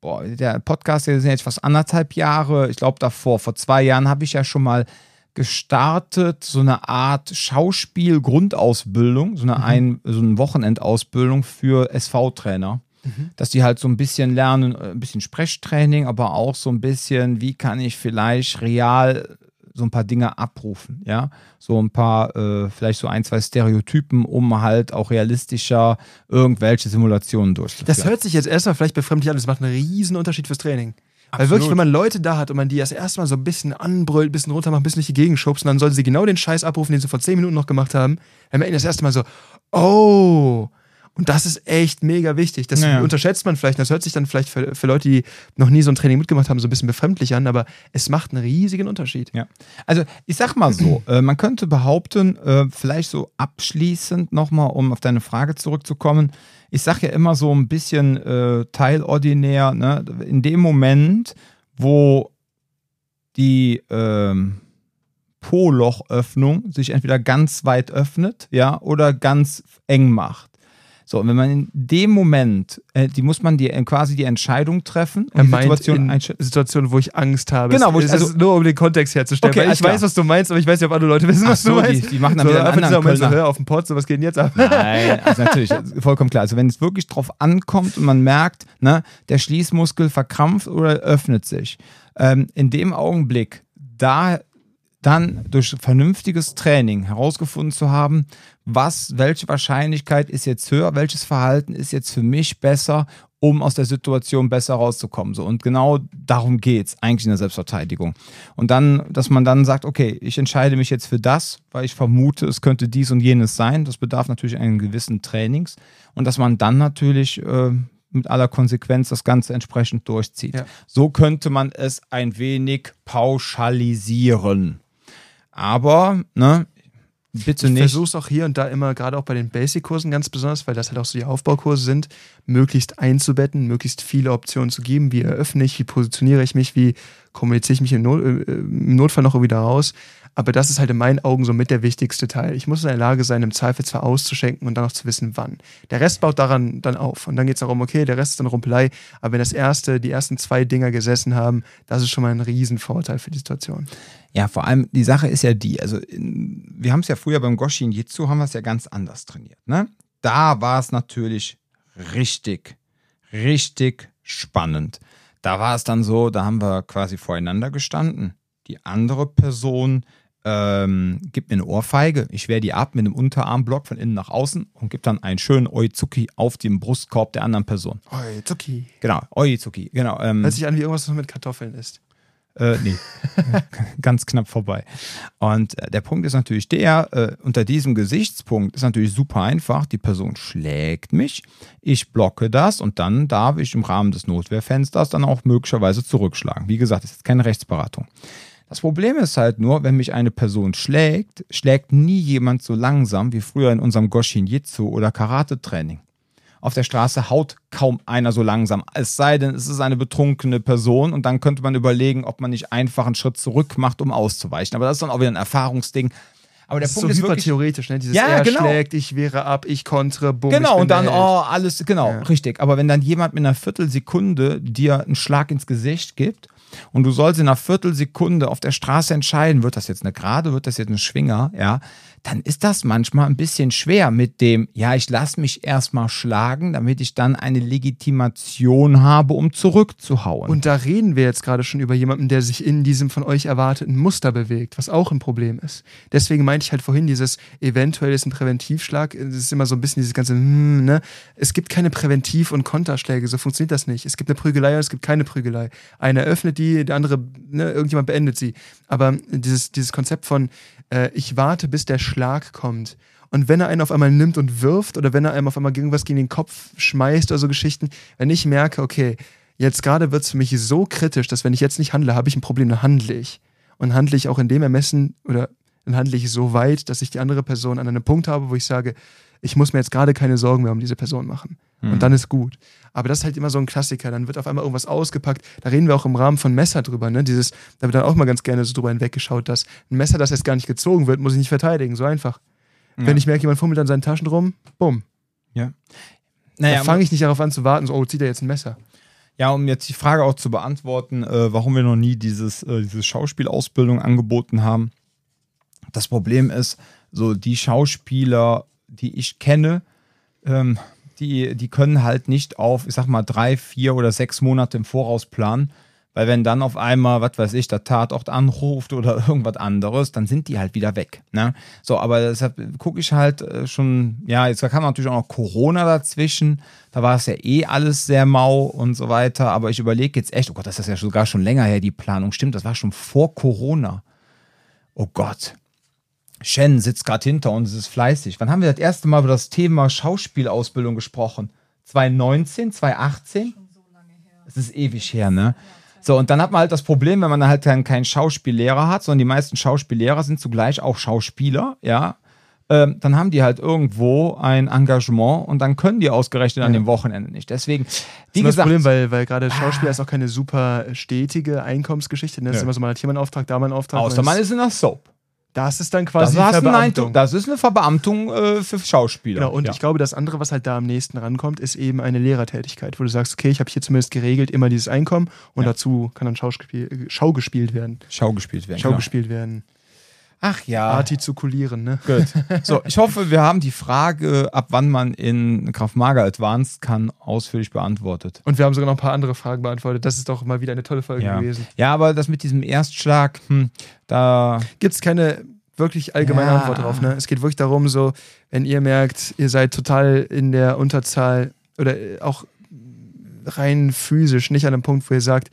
boah, der Podcast, der sind jetzt fast anderthalb Jahre, ich glaube davor, vor zwei Jahren habe ich ja schon mal gestartet, so eine Art Schauspiel-Grundausbildung, so eine, mhm. ein, so eine Wochenendausbildung für SV-Trainer. Mhm. Dass die halt so ein bisschen lernen, äh, ein bisschen Sprechtraining, aber auch so ein bisschen, wie kann ich vielleicht real so ein paar Dinge abrufen, ja. So ein paar, äh, vielleicht so ein, zwei Stereotypen, um halt auch realistischer irgendwelche Simulationen durchzuführen. Das hört sich jetzt erstmal vielleicht befremdlich an, das macht einen riesen Unterschied fürs Training. Weil wirklich, wenn man Leute da hat und man die das erste Mal so ein bisschen anbrüllt, ein bisschen runter macht, ein bisschen durch die Gegend schubst und dann sollen sie genau den Scheiß abrufen, den sie vor zehn Minuten noch gemacht haben, dann merken das erste Mal so, oh, und das ist echt mega wichtig. Das Ja, ja. unterschätzt man vielleicht. Das hört sich dann vielleicht für, für Leute, die noch nie so ein Training mitgemacht haben, so ein bisschen befremdlich an, aber es macht einen riesigen Unterschied. Ja, also ich sag mal so, äh, man könnte behaupten, äh, vielleicht so abschließend nochmal, um auf deine Frage zurückzukommen, ich sag ja immer so ein bisschen äh, teilordinär, ne? in dem Moment, wo die ähm, Po-Lochöffnung sich entweder ganz weit öffnet, ja, oder ganz eng macht. So, und wenn man in dem Moment, äh, die muss man die, äh, quasi die Entscheidung treffen Er die meint Situation in. Situationen, wo ich Angst habe. Genau, wo ich- also- nur um den Kontext herzustellen. Okay, weil ich weiß, was du meinst, aber ich weiß nicht, ob andere Leute wissen, was so, du die- meinst. die machen dann wieder einen anderen Moment so, hör auf den Pott, so was geht denn jetzt ab? Nein, also natürlich, vollkommen klar. Also wenn es wirklich drauf ankommt und man merkt, ne, der Schließmuskel verkrampft oder öffnet sich, ähm, in dem Augenblick, da dann durch vernünftiges Training herausgefunden zu haben, was, welche Wahrscheinlichkeit ist jetzt höher, welches Verhalten ist jetzt für mich besser, um aus der Situation besser rauszukommen. So, und genau darum geht es eigentlich in der Selbstverteidigung. Und dann, dass man dann sagt, okay, ich entscheide mich jetzt für das, weil ich vermute, es könnte dies und jenes sein. Das bedarf natürlich einen gewissen Trainings. Und dass man dann natürlich äh, mit aller Konsequenz das Ganze entsprechend durchzieht. Ja. So könnte man es ein wenig pauschalisieren. Aber, ne, bitte Ich nicht. versuche es auch hier und da immer, gerade auch bei den Basic-Kursen ganz besonders, weil das halt auch so die Aufbaukurse sind, möglichst einzubetten, möglichst viele Optionen zu geben. Wie eröffne ich, wie positioniere ich mich, wie kommuniziere ich mich im, Not, äh, im Notfall noch wieder raus. Aber das ist halt in meinen Augen so mit der wichtigste Teil. Ich muss in der Lage sein, im Zweifelsfall auszuschenken und dann auch zu wissen, wann. Der Rest baut daran dann auf. Und dann geht es darum, okay, der Rest ist dann Rumpelei. Aber wenn das erste, die ersten zwei Dinger gesessen haben, das ist schon mal ein Riesenvorteil für die Situation. Ja, vor allem die Sache ist ja die, also in, wir haben es ja früher beim Goshin Jitsu, haben wir es ja ganz anders trainiert. Ne? Da war es natürlich richtig, richtig spannend. Da war es dann so, da haben wir quasi voreinander gestanden. Die andere Person ähm, gibt mir eine Ohrfeige, ich wehre die ab mit einem Unterarmblock von innen nach außen und gibt dann einen schönen Oizuki auf den Brustkorb der anderen Person. Oi, Zucki. Genau, Oizuki, genau. Ähm, Hört sich an wie irgendwas, was mit Kartoffeln isst. äh, nee, ganz knapp vorbei. Und äh, der Punkt ist natürlich der, äh, unter diesem Gesichtspunkt ist natürlich super einfach. Die Person schlägt mich, ich blocke das und dann darf ich im Rahmen des Notwehrfensters dann auch möglicherweise zurückschlagen. Wie gesagt, das ist keine Rechtsberatung. Das Problem ist halt nur, wenn mich eine Person schlägt, schlägt nie jemand so langsam wie früher in unserem Goshin Jitsu oder Karate-Training. Auf der Straße haut kaum einer so langsam. Es sei denn, es ist eine betrunkene Person und dann könnte man überlegen, ob man nicht einfach einen Schritt zurück macht, um auszuweichen. Aber das ist dann auch wieder ein Erfahrungsding. Aber der Das ist Punkt so ist wirklich, hypertheoretisch, ne? Dieses Ja, er genau. schlägt, ich wehre ab, ich kontre, bumm, Genau, und dann, oh, alles, genau, Ja. richtig. Aber wenn dann jemand mit einer Viertelsekunde dir einen Schlag ins Gesicht gibt und du sollst in einer Viertelsekunde auf der Straße entscheiden, wird das jetzt eine Gerade, wird das jetzt ein Schwinger, ja, dann ist das manchmal ein bisschen schwer mit dem, ja, ich lasse mich erstmal schlagen, damit ich dann eine Legitimation habe, um zurückzuhauen. Und da reden wir jetzt gerade schon über jemanden, der sich in diesem von euch erwarteten Muster bewegt, was auch ein Problem ist. Deswegen meinte ich halt vorhin, dieses eventuell ist ein Präventivschlag, das ist immer so ein bisschen dieses ganze, hm, ne? Es gibt keine Präventiv- und Konterschläge, so funktioniert das nicht. Es gibt eine Prügelei und es gibt keine Prügelei. Einer öffnet die, der andere, ne, irgendjemand beendet sie. Aber dieses, dieses Konzept von, äh, ich warte, bis der Schlag kommt. Und wenn er einen auf einmal nimmt und wirft oder wenn er einem auf einmal irgendwas gegen den Kopf schmeißt oder so Geschichten, wenn ich merke, okay, jetzt gerade wird es für mich so kritisch, dass wenn ich jetzt nicht handle, habe ich ein Problem, dann handle ich. Und handle ich auch in dem Ermessen oder dann handle ich so weit, dass ich die andere Person an einem Punkt habe, wo ich sage, ich muss mir jetzt gerade keine Sorgen mehr um diese Person machen. Und dann ist gut. Aber das ist halt immer so ein Klassiker. Dann wird auf einmal irgendwas ausgepackt. Da reden wir auch im Rahmen von Messer drüber. Ne? Dieses, da wird dann auch mal ganz gerne so drüber hinweggeschaut, dass ein Messer, das jetzt gar nicht gezogen wird, muss ich nicht verteidigen. So einfach. Wenn ich merke, jemand fummelt an seinen Taschen rum, bumm. ja. Da Naja, fange ich nicht darauf an zu warten, so, oh, zieht er jetzt ein Messer. Ja, um jetzt die Frage auch zu beantworten, äh, warum wir noch nie dieses, äh, diese Schauspielausbildung angeboten haben. Das Problem ist, so die Schauspieler, die ich kenne, ähm, die, die können halt nicht auf, ich sag mal, drei, vier oder sechs Monate im Voraus planen, Weil wenn dann auf einmal, was weiß ich, der Tatort anruft oder irgendwas anderes, dann sind die halt wieder weg. Ne? So, aber deshalb gucke ich halt äh, schon, ja, jetzt kam natürlich auch noch Corona dazwischen. Da war es ja eh alles sehr mau und so weiter. Aber ich überlege jetzt echt, oh Gott, das ist ja sogar schon länger her, die Planung. Stimmt, das war schon vor Corona. Oh Gott. Shen sitzt gerade hinter uns, ist fleißig. Wann haben wir das erste Mal über das Thema Schauspielausbildung gesprochen? 2019, 2018? Das ist ewig her, ne? So, und dann hat man halt das Problem, wenn man halt dann keinen Schauspiellehrer hat, sondern die meisten Schauspiellehrer sind zugleich auch Schauspieler, ja. Ähm, dann haben die halt irgendwo ein Engagement und dann können die ausgerechnet ja. an dem Wochenende nicht. Deswegen, wie das gesagt. Das Problem, weil, weil gerade Schauspieler ah, ist auch keine super stetige Einkommensgeschichte. Ne? Das ist immer so, man hat hier mal einen Auftrag, da mal einen Auftrag. Außer man ist in der Soap. Das ist dann quasi das Verbeamtung. das ist eine Verbeamtung äh, für Schauspieler. Genau, und ja. ich glaube, das andere, was halt da am nächsten rankommt, ist eben eine Lehrertätigkeit, wo du sagst, okay, ich habe hier zumindest geregelt immer dieses Einkommen und ja. dazu kann dann Schauspiel, Schau gespielt werden. Schau gespielt werden. Schau genau. gespielt werden. Ach ja. Artikulieren, ne? Gut. So, ich hoffe, wir haben die Frage, ab wann man in Kraftmager Advanced kann, ausführlich beantwortet. Und wir haben sogar noch ein paar andere Fragen beantwortet. Das ist doch mal wieder eine tolle Folge ja. gewesen. Ja, aber das mit diesem Erstschlag, hm, da. Gibt es keine wirklich allgemeine ja. Antwort drauf. Ne? Es geht wirklich darum, so, wenn ihr merkt, ihr seid total in der Unterzahl oder auch rein physisch nicht an einem Punkt, wo ihr sagt,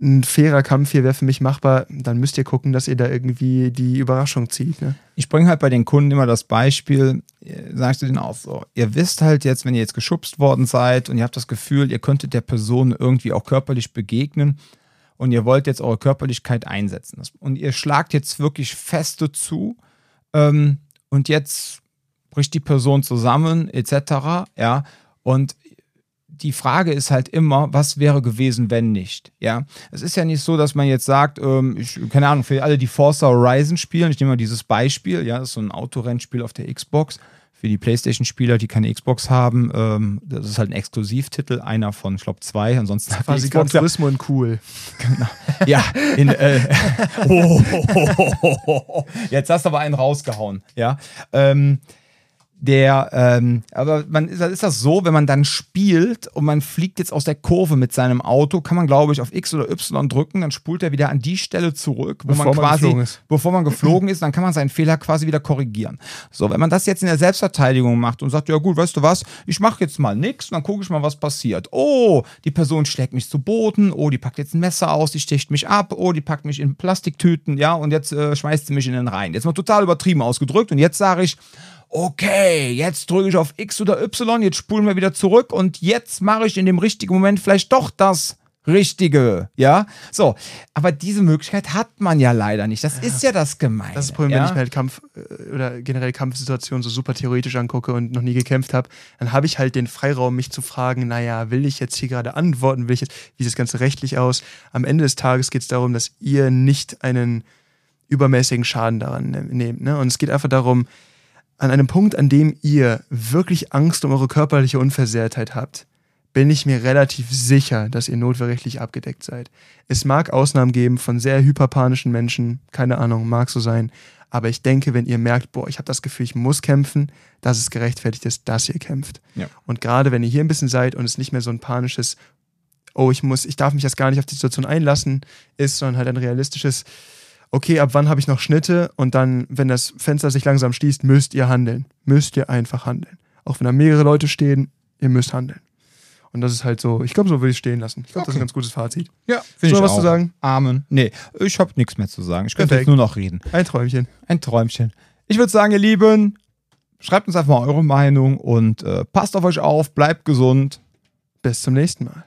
ein fairer Kampf hier wäre für mich machbar, dann müsst ihr gucken, dass ihr da irgendwie die Überraschung zieht. Ne? Ich bringe halt bei den Kunden immer das Beispiel, sagst du denen auch so, ihr wisst halt jetzt, wenn ihr jetzt geschubst worden seid und ihr habt das Gefühl, ihr könntet der Person irgendwie auch körperlich begegnen und ihr wollt jetzt eure Körperlichkeit einsetzen. Und ihr schlagt jetzt wirklich feste zu ähm, und jetzt bricht die Person zusammen etc. Ja, und die Frage ist halt immer, was wäre gewesen, wenn nicht? Ja, es ist ja nicht so, dass man jetzt sagt, ähm, ich, keine Ahnung, für alle, die Forza Horizon spielen, ich nehme mal dieses Beispiel, ja, das ist so ein Autorennspiel auf der Xbox. Für die PlayStation-Spieler, die keine Xbox haben, ähm, das ist halt ein Exklusivtitel, einer von, ich glaube, zwei. Ansonsten das hat quasi Xbox Gran Turismo und cool. Genau. Ja, in, äh, oh, oh, oh, jetzt hast du aber einen rausgehauen. Ja, ähm, der, ähm, aber man ist, ist das so, wenn man dann spielt und man fliegt jetzt aus der Kurve mit seinem Auto, kann man glaube ich auf X oder Y drücken, dann spult er wieder an die Stelle zurück, wo bevor man quasi, man bevor man geflogen ist, dann kann man seinen Fehler quasi wieder korrigieren. So, wenn man das jetzt in der Selbstverteidigung macht und sagt, ja gut, weißt du was, ich mache jetzt mal nichts, dann gucke ich mal, was passiert. Oh, die Person schlägt mich zu Boden, oh, die packt jetzt ein Messer aus, die sticht mich ab, oh, die packt mich in Plastiktüten, ja, und jetzt äh, schmeißt sie mich in den Rhein. Jetzt mal total übertrieben ausgedrückt und jetzt sage ich, okay, jetzt drücke ich auf X oder Y, jetzt spulen wir wieder zurück und jetzt mache ich in dem richtigen Moment vielleicht doch das Richtige, ja? So, aber diese Möglichkeit hat man ja leider nicht. Das ja. ist ja das Gemeine. Das ist das Problem, ja? wenn ich mir halt Kampf äh, oder generell Kampfsituationen so super theoretisch angucke und noch nie gekämpft habe, dann habe ich halt den Freiraum, mich zu fragen, naja, will ich jetzt hier gerade antworten, will ich jetzt, wie sieht das Ganze rechtlich aus? Am Ende des Tages geht es darum, dass ihr nicht einen übermäßigen Schaden daran ne-, nehmt. Ne? Und es geht einfach darum, an einem Punkt, an dem ihr wirklich Angst um eure körperliche Unversehrtheit habt, bin ich mir relativ sicher, dass ihr notwehrrechtlich abgedeckt seid. Es mag Ausnahmen geben von sehr hyperpanischen Menschen, keine Ahnung, mag so sein, aber ich denke, wenn ihr merkt, boah, ich habe das Gefühl, ich muss kämpfen, dass es gerechtfertigt ist, dass ihr kämpft. Ja. Und gerade wenn ihr hier ein bisschen seid und es nicht mehr so ein panisches, oh, ich muss, ich darf mich jetzt gar nicht auf die Situation einlassen, ist, sondern halt ein realistisches, okay, ab wann habe ich noch Schnitte und dann, wenn das Fenster sich langsam schließt, müsst ihr handeln. Müsst ihr einfach handeln. Auch wenn da mehrere Leute stehen, ihr müsst handeln. Und das ist halt so, ich glaube, so würde ich stehen lassen. Ich glaube, okay. das ist ein ganz gutes Fazit. Ja, finde ich was auch. zu sagen? Amen. Nee, ich habe nichts mehr zu sagen. Ich könnte jetzt nur noch reden. Ein Träumchen. Ein Träumchen. Ich würde sagen, ihr Lieben, schreibt uns einfach mal eure Meinung und äh, passt auf euch auf, bleibt gesund. Bis zum nächsten Mal.